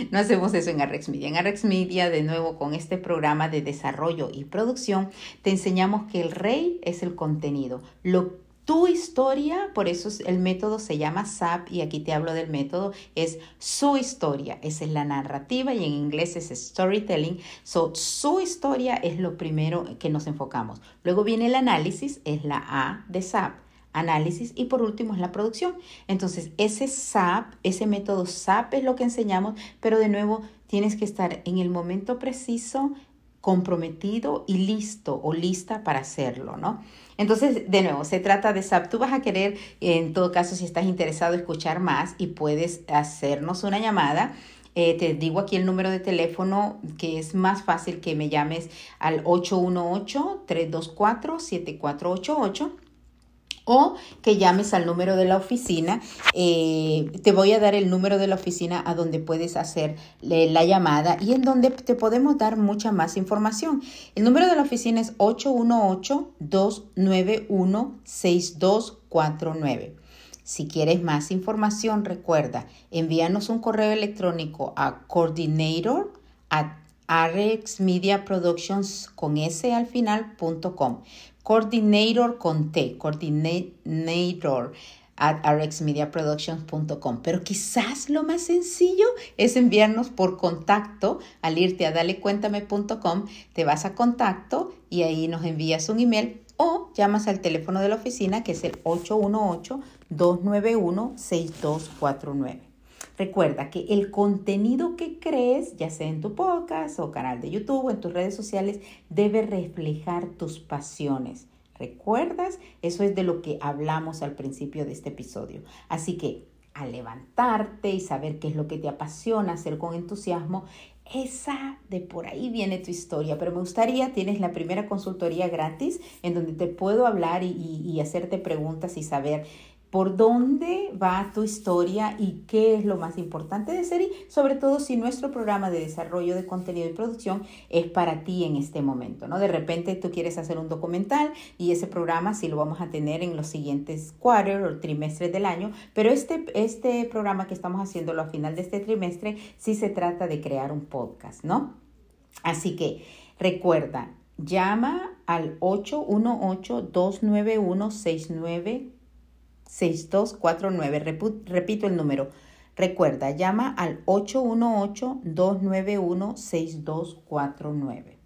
no hacemos eso en Arrex Media. En Arrex Media, de nuevo, con este programa de desarrollo y producción, te enseñamos que el rey es el contenido. Lo tu historia, por eso el método se llama SAP y aquí te hablo del método, es su historia, esa es la narrativa y en inglés es storytelling. So, su historia es lo primero que nos enfocamos. Luego viene el análisis, es la A de SAP análisis y por último es la producción. Entonces, ese SAP, ese método SAP es lo que enseñamos, pero de nuevo tienes que estar en el momento preciso, comprometido y listo o lista para hacerlo, ¿no? Entonces, de nuevo, se trata de SAP. Tú vas a querer, en todo caso, si estás interesado, escuchar más y puedes hacernos una llamada. Eh, te digo aquí el número de teléfono que es más fácil que me llames al 818-324-7488 o que llames al número de la oficina. Eh, te voy a dar el número de la oficina a donde puedes hacer la llamada y en donde te podemos dar mucha más información. El número de la oficina es 818-291-6249. Si quieres más información, recuerda, envíanos un correo electrónico a coordinator at rxmediaproductions con s al final.com coordinator con T, coordinator at rxmediaproductions.com. Pero quizás lo más sencillo es enviarnos por contacto al irte a dalecuéntame.com, te vas a contacto y ahí nos envías un email o llamas al teléfono de la oficina que es el 818-291-6249. Recuerda que el contenido que crees, ya sea en tu podcast o canal de YouTube o en tus redes sociales, debe reflejar tus pasiones. ¿Recuerdas? Eso es de lo que hablamos al principio de este episodio. Así que al levantarte y saber qué es lo que te apasiona, hacer con entusiasmo, esa de por ahí viene tu historia, pero me gustaría, tienes la primera consultoría gratis en donde te puedo hablar y, y hacerte preguntas y saber por dónde va tu historia y qué es lo más importante de ser y sobre todo si nuestro programa de desarrollo de contenido y producción es para ti en este momento, ¿no? De repente tú quieres hacer un documental y ese programa sí lo vamos a tener en los siguientes quarter o trimestres del año, pero este, este programa que estamos haciéndolo a final de este trimestre sí se trata de crear un podcast, ¿no? Así que recuerda, llama al 818 291 69 6249. Repito el número. Recuerda, llama al 818-291-6249.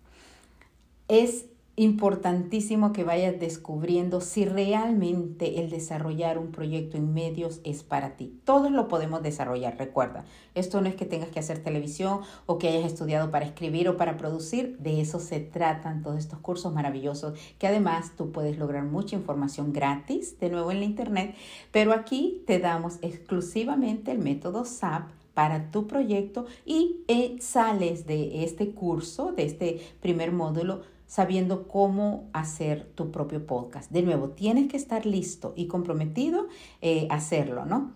Es importantísimo que vayas descubriendo si realmente el desarrollar un proyecto en medios es para ti. Todos lo podemos desarrollar, recuerda. Esto no es que tengas que hacer televisión o que hayas estudiado para escribir o para producir. De eso se tratan todos estos cursos maravillosos que además tú puedes lograr mucha información gratis, de nuevo en la internet, pero aquí te damos exclusivamente el método SAP para tu proyecto y eh, sales de este curso, de este primer módulo sabiendo cómo hacer tu propio podcast. De nuevo, tienes que estar listo y comprometido eh, a hacerlo, ¿no?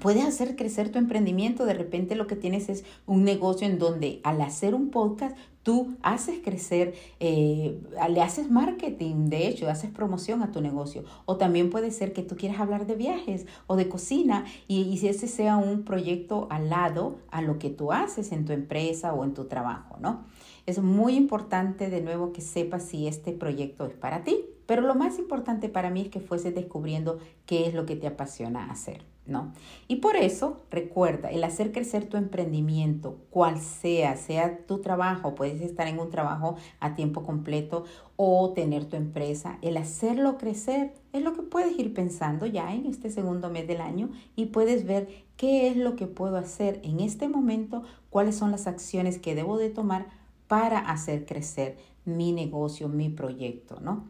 Puedes hacer crecer tu emprendimiento. De repente lo que tienes es un negocio en donde al hacer un podcast tú haces crecer, eh, le haces marketing, de hecho, haces promoción a tu negocio. O también puede ser que tú quieras hablar de viajes o de cocina y, y si ese sea un proyecto al lado a lo que tú haces en tu empresa o en tu trabajo, ¿no? Es muy importante de nuevo que sepas si este proyecto es para ti, pero lo más importante para mí es que fueses descubriendo qué es lo que te apasiona hacer, ¿no? Y por eso, recuerda, el hacer crecer tu emprendimiento, cual sea, sea tu trabajo, puedes estar en un trabajo a tiempo completo o tener tu empresa, el hacerlo crecer es lo que puedes ir pensando ya en este segundo mes del año y puedes ver qué es lo que puedo hacer en este momento, cuáles son las acciones que debo de tomar para hacer crecer mi negocio, mi proyecto, ¿no?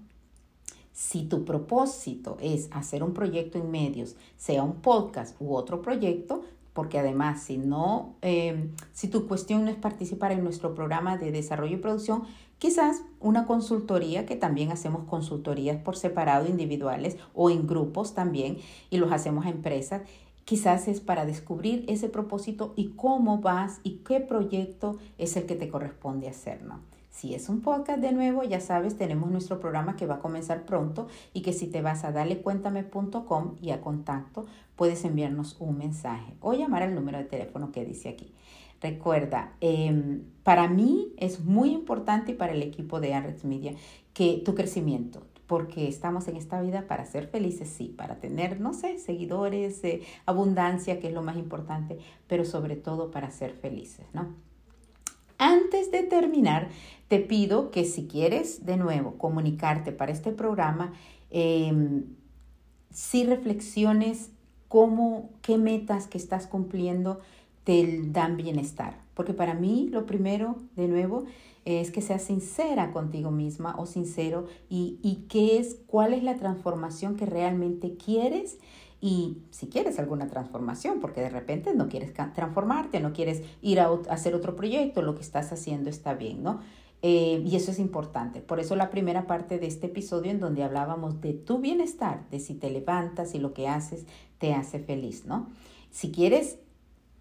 Si tu propósito es hacer un proyecto en medios, sea un podcast u otro proyecto, porque además si no, em, si tu cuestión no es participar en nuestro programa de desarrollo y producción, quizás una consultoría, que también hacemos consultorías por separado, individuales o en grupos también, y los hacemos a empresas, Quizás es para descubrir ese propósito y cómo vas y qué proyecto es el que te corresponde hacer, ¿no? Si es un podcast de nuevo, ya sabes, tenemos nuestro programa que va a comenzar pronto y que si te vas a dalecuéntame.com y a contacto, puedes enviarnos un mensaje o llamar al número de teléfono que dice aquí. Recuerda, em, para mí es muy importante y para el equipo de Arrex Media que tu crecimiento, porque estamos en esta vida para ser felices, sí, para tener, no sé, seguidores, eh, abundancia, que es lo más importante, pero sobre todo para ser felices, ¿no? Antes de terminar, te pido que si quieres de nuevo comunicarte para este programa, em, si reflexiones cómo, qué metas que estás cumpliendo te dan bienestar. Porque para mí lo primero, de nuevo, es que seas sincera contigo misma o sincero y, y qué es, cuál es la transformación que realmente quieres y si quieres alguna transformación, porque de repente no quieres transformarte, no quieres ir a, hacer otro proyecto, lo que estás haciendo está bien, ¿no? Eh, y eso es importante. Por eso la primera parte de este episodio en donde hablábamos de tu bienestar, de si te levantas y lo que haces te hace feliz, ¿no? Si quieres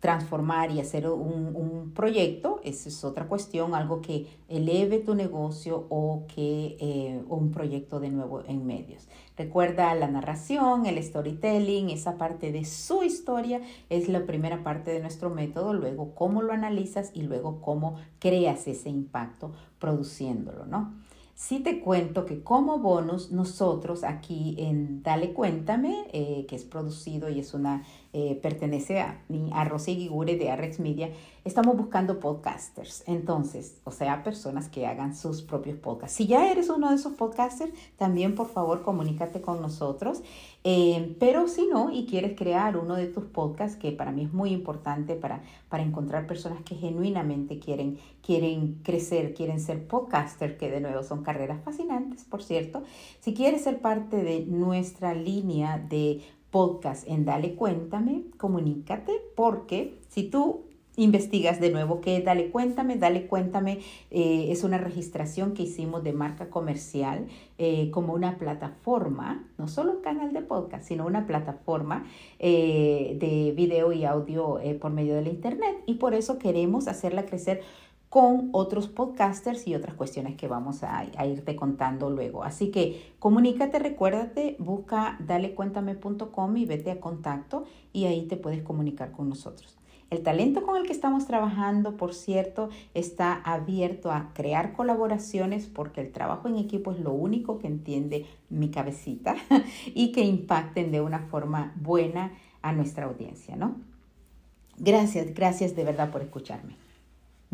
transformar y hacer un, proyecto, esa es otra cuestión, algo que eleve tu negocio o que eh, un proyecto de nuevo en medios. Recuerda la narración, el storytelling, esa parte de su historia es la primera parte de nuestro método, luego cómo lo analizas y luego cómo creas ese impacto produciéndolo, ¿no? Sí te cuento que como bonus nosotros aquí en Dale Cuéntame, eh, que es producido y es una eh, pertenece a, a Rosy Gigure de Arrex Media, estamos buscando podcasters. Entonces, o sea, personas que hagan sus propios podcasts. Si ya eres uno de esos podcasters, también por favor comunícate con nosotros. Eh, pero si no y quieres crear uno de tus podcasts, que para mí es muy importante para, para encontrar personas que genuinamente quieren, quieren crecer, quieren ser podcaster, que de nuevo son carreras fascinantes, por cierto. Si quieres ser parte de nuestra línea de podcast en Dale Cuéntame, comunícate porque si tú investigas de nuevo que Dale Cuéntame, Dale Cuéntame eh, es una registración que hicimos de marca comercial eh, como una plataforma, no solo un canal de podcast, sino una plataforma eh, de video y audio por medio de la internet. Y por eso queremos hacerla crecer con otros podcasters y otras cuestiones que vamos a, irte contando luego. Así que comunícate, recuérdate, busca dalecuéntame.com y vete a contacto y ahí te puedes comunicar con nosotros. El talento con el que estamos trabajando, por cierto, está abierto a crear colaboraciones porque el trabajo en equipo es lo único que entiende mi cabecita y que impacten de una forma buena a nuestra audiencia, ¿no? Gracias, gracias de verdad por escucharme.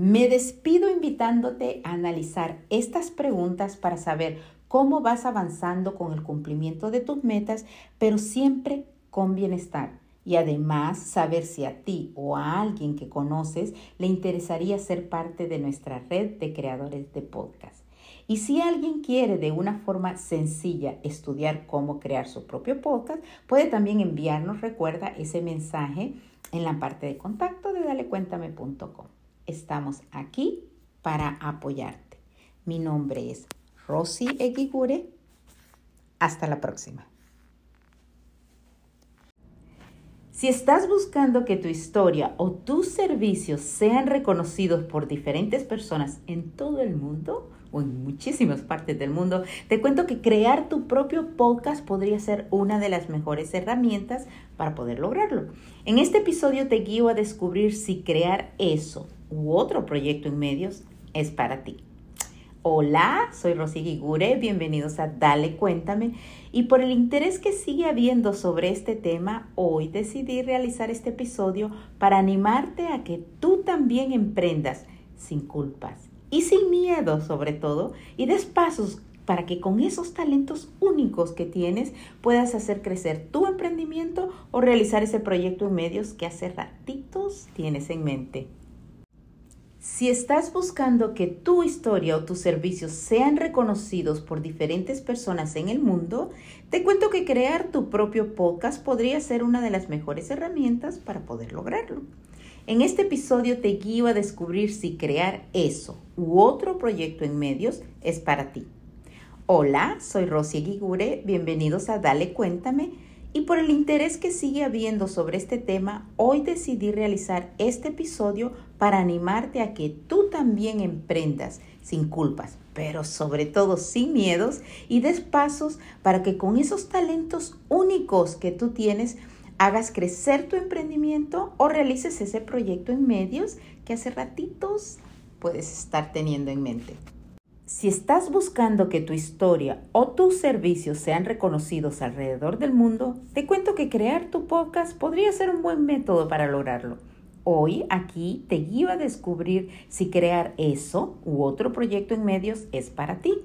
Me despido invitándote a analizar estas preguntas para saber cómo vas avanzando con el cumplimiento de tus metas, pero siempre con bienestar. Y además saber si a ti o a alguien que conoces le interesaría ser parte de nuestra red de creadores de podcast. Y si alguien quiere de una forma sencilla estudiar cómo crear su propio podcast, puede también enviarnos, recuerda, ese mensaje en la parte de contacto de dalecuéntame.com estamos aquí para apoyarte. Mi nombre es Rosy Eguigure. Hasta la próxima. Si estás buscando que tu historia o tus servicios sean reconocidos por diferentes personas en todo el mundo o en muchísimas partes del mundo, te cuento que crear tu propio podcast podría ser una de las mejores herramientas para poder lograrlo. En este episodio te guío a descubrir si crear eso u otro proyecto en medios es para ti. Hola, soy Rosy Gigure, bienvenidos a Dale Cuéntame. Y por el interés que sigue habiendo sobre este tema, hoy decidí realizar este episodio para animarte a que tú también emprendas sin culpas y sin miedo sobre todo y des pasos para que con esos talentos únicos que tienes puedas hacer crecer tu emprendimiento o realizar ese proyecto en medios que hace ratitos tienes en mente. Si estás buscando que tu historia o tus servicios sean reconocidos por diferentes personas en el mundo, te cuento que crear tu propio podcast podría ser una de las mejores herramientas para poder lograrlo. En este episodio te guío a descubrir si crear eso u otro proyecto en medios es para ti. Hola, soy Rosy Gigure, bienvenidos a Dale Cuéntame y por el interés que sigue habiendo sobre este tema, hoy decidí realizar este episodio para animarte a que tú también emprendas sin culpas, pero sobre todo sin miedos y des pasos para que con esos talentos únicos que tú tienes hagas crecer tu emprendimiento o realices ese proyecto en medios que hace ratitos puedes estar teniendo en mente. Si estás buscando que tu historia o tus servicios sean reconocidos alrededor del mundo, te cuento que crear tu podcast podría ser un buen método para lograrlo. Hoy aquí te guío a descubrir si crear eso u otro proyecto en medios es para ti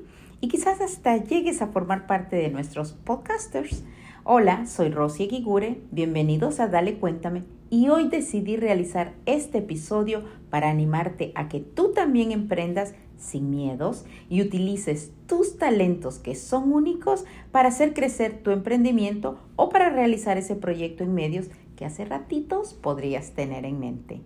y quizás hasta llegues a formar parte de nuestros podcasters. Hola, soy Rosy Gigure, bienvenidos a Dale Cuéntame y hoy decidí realizar este episodio para animarte a que tú también emprendas sin miedos y utilices tus talentos que son únicos para hacer crecer tu emprendimiento o para realizar ese proyecto en medios que hace ratitos podrías tener en mente.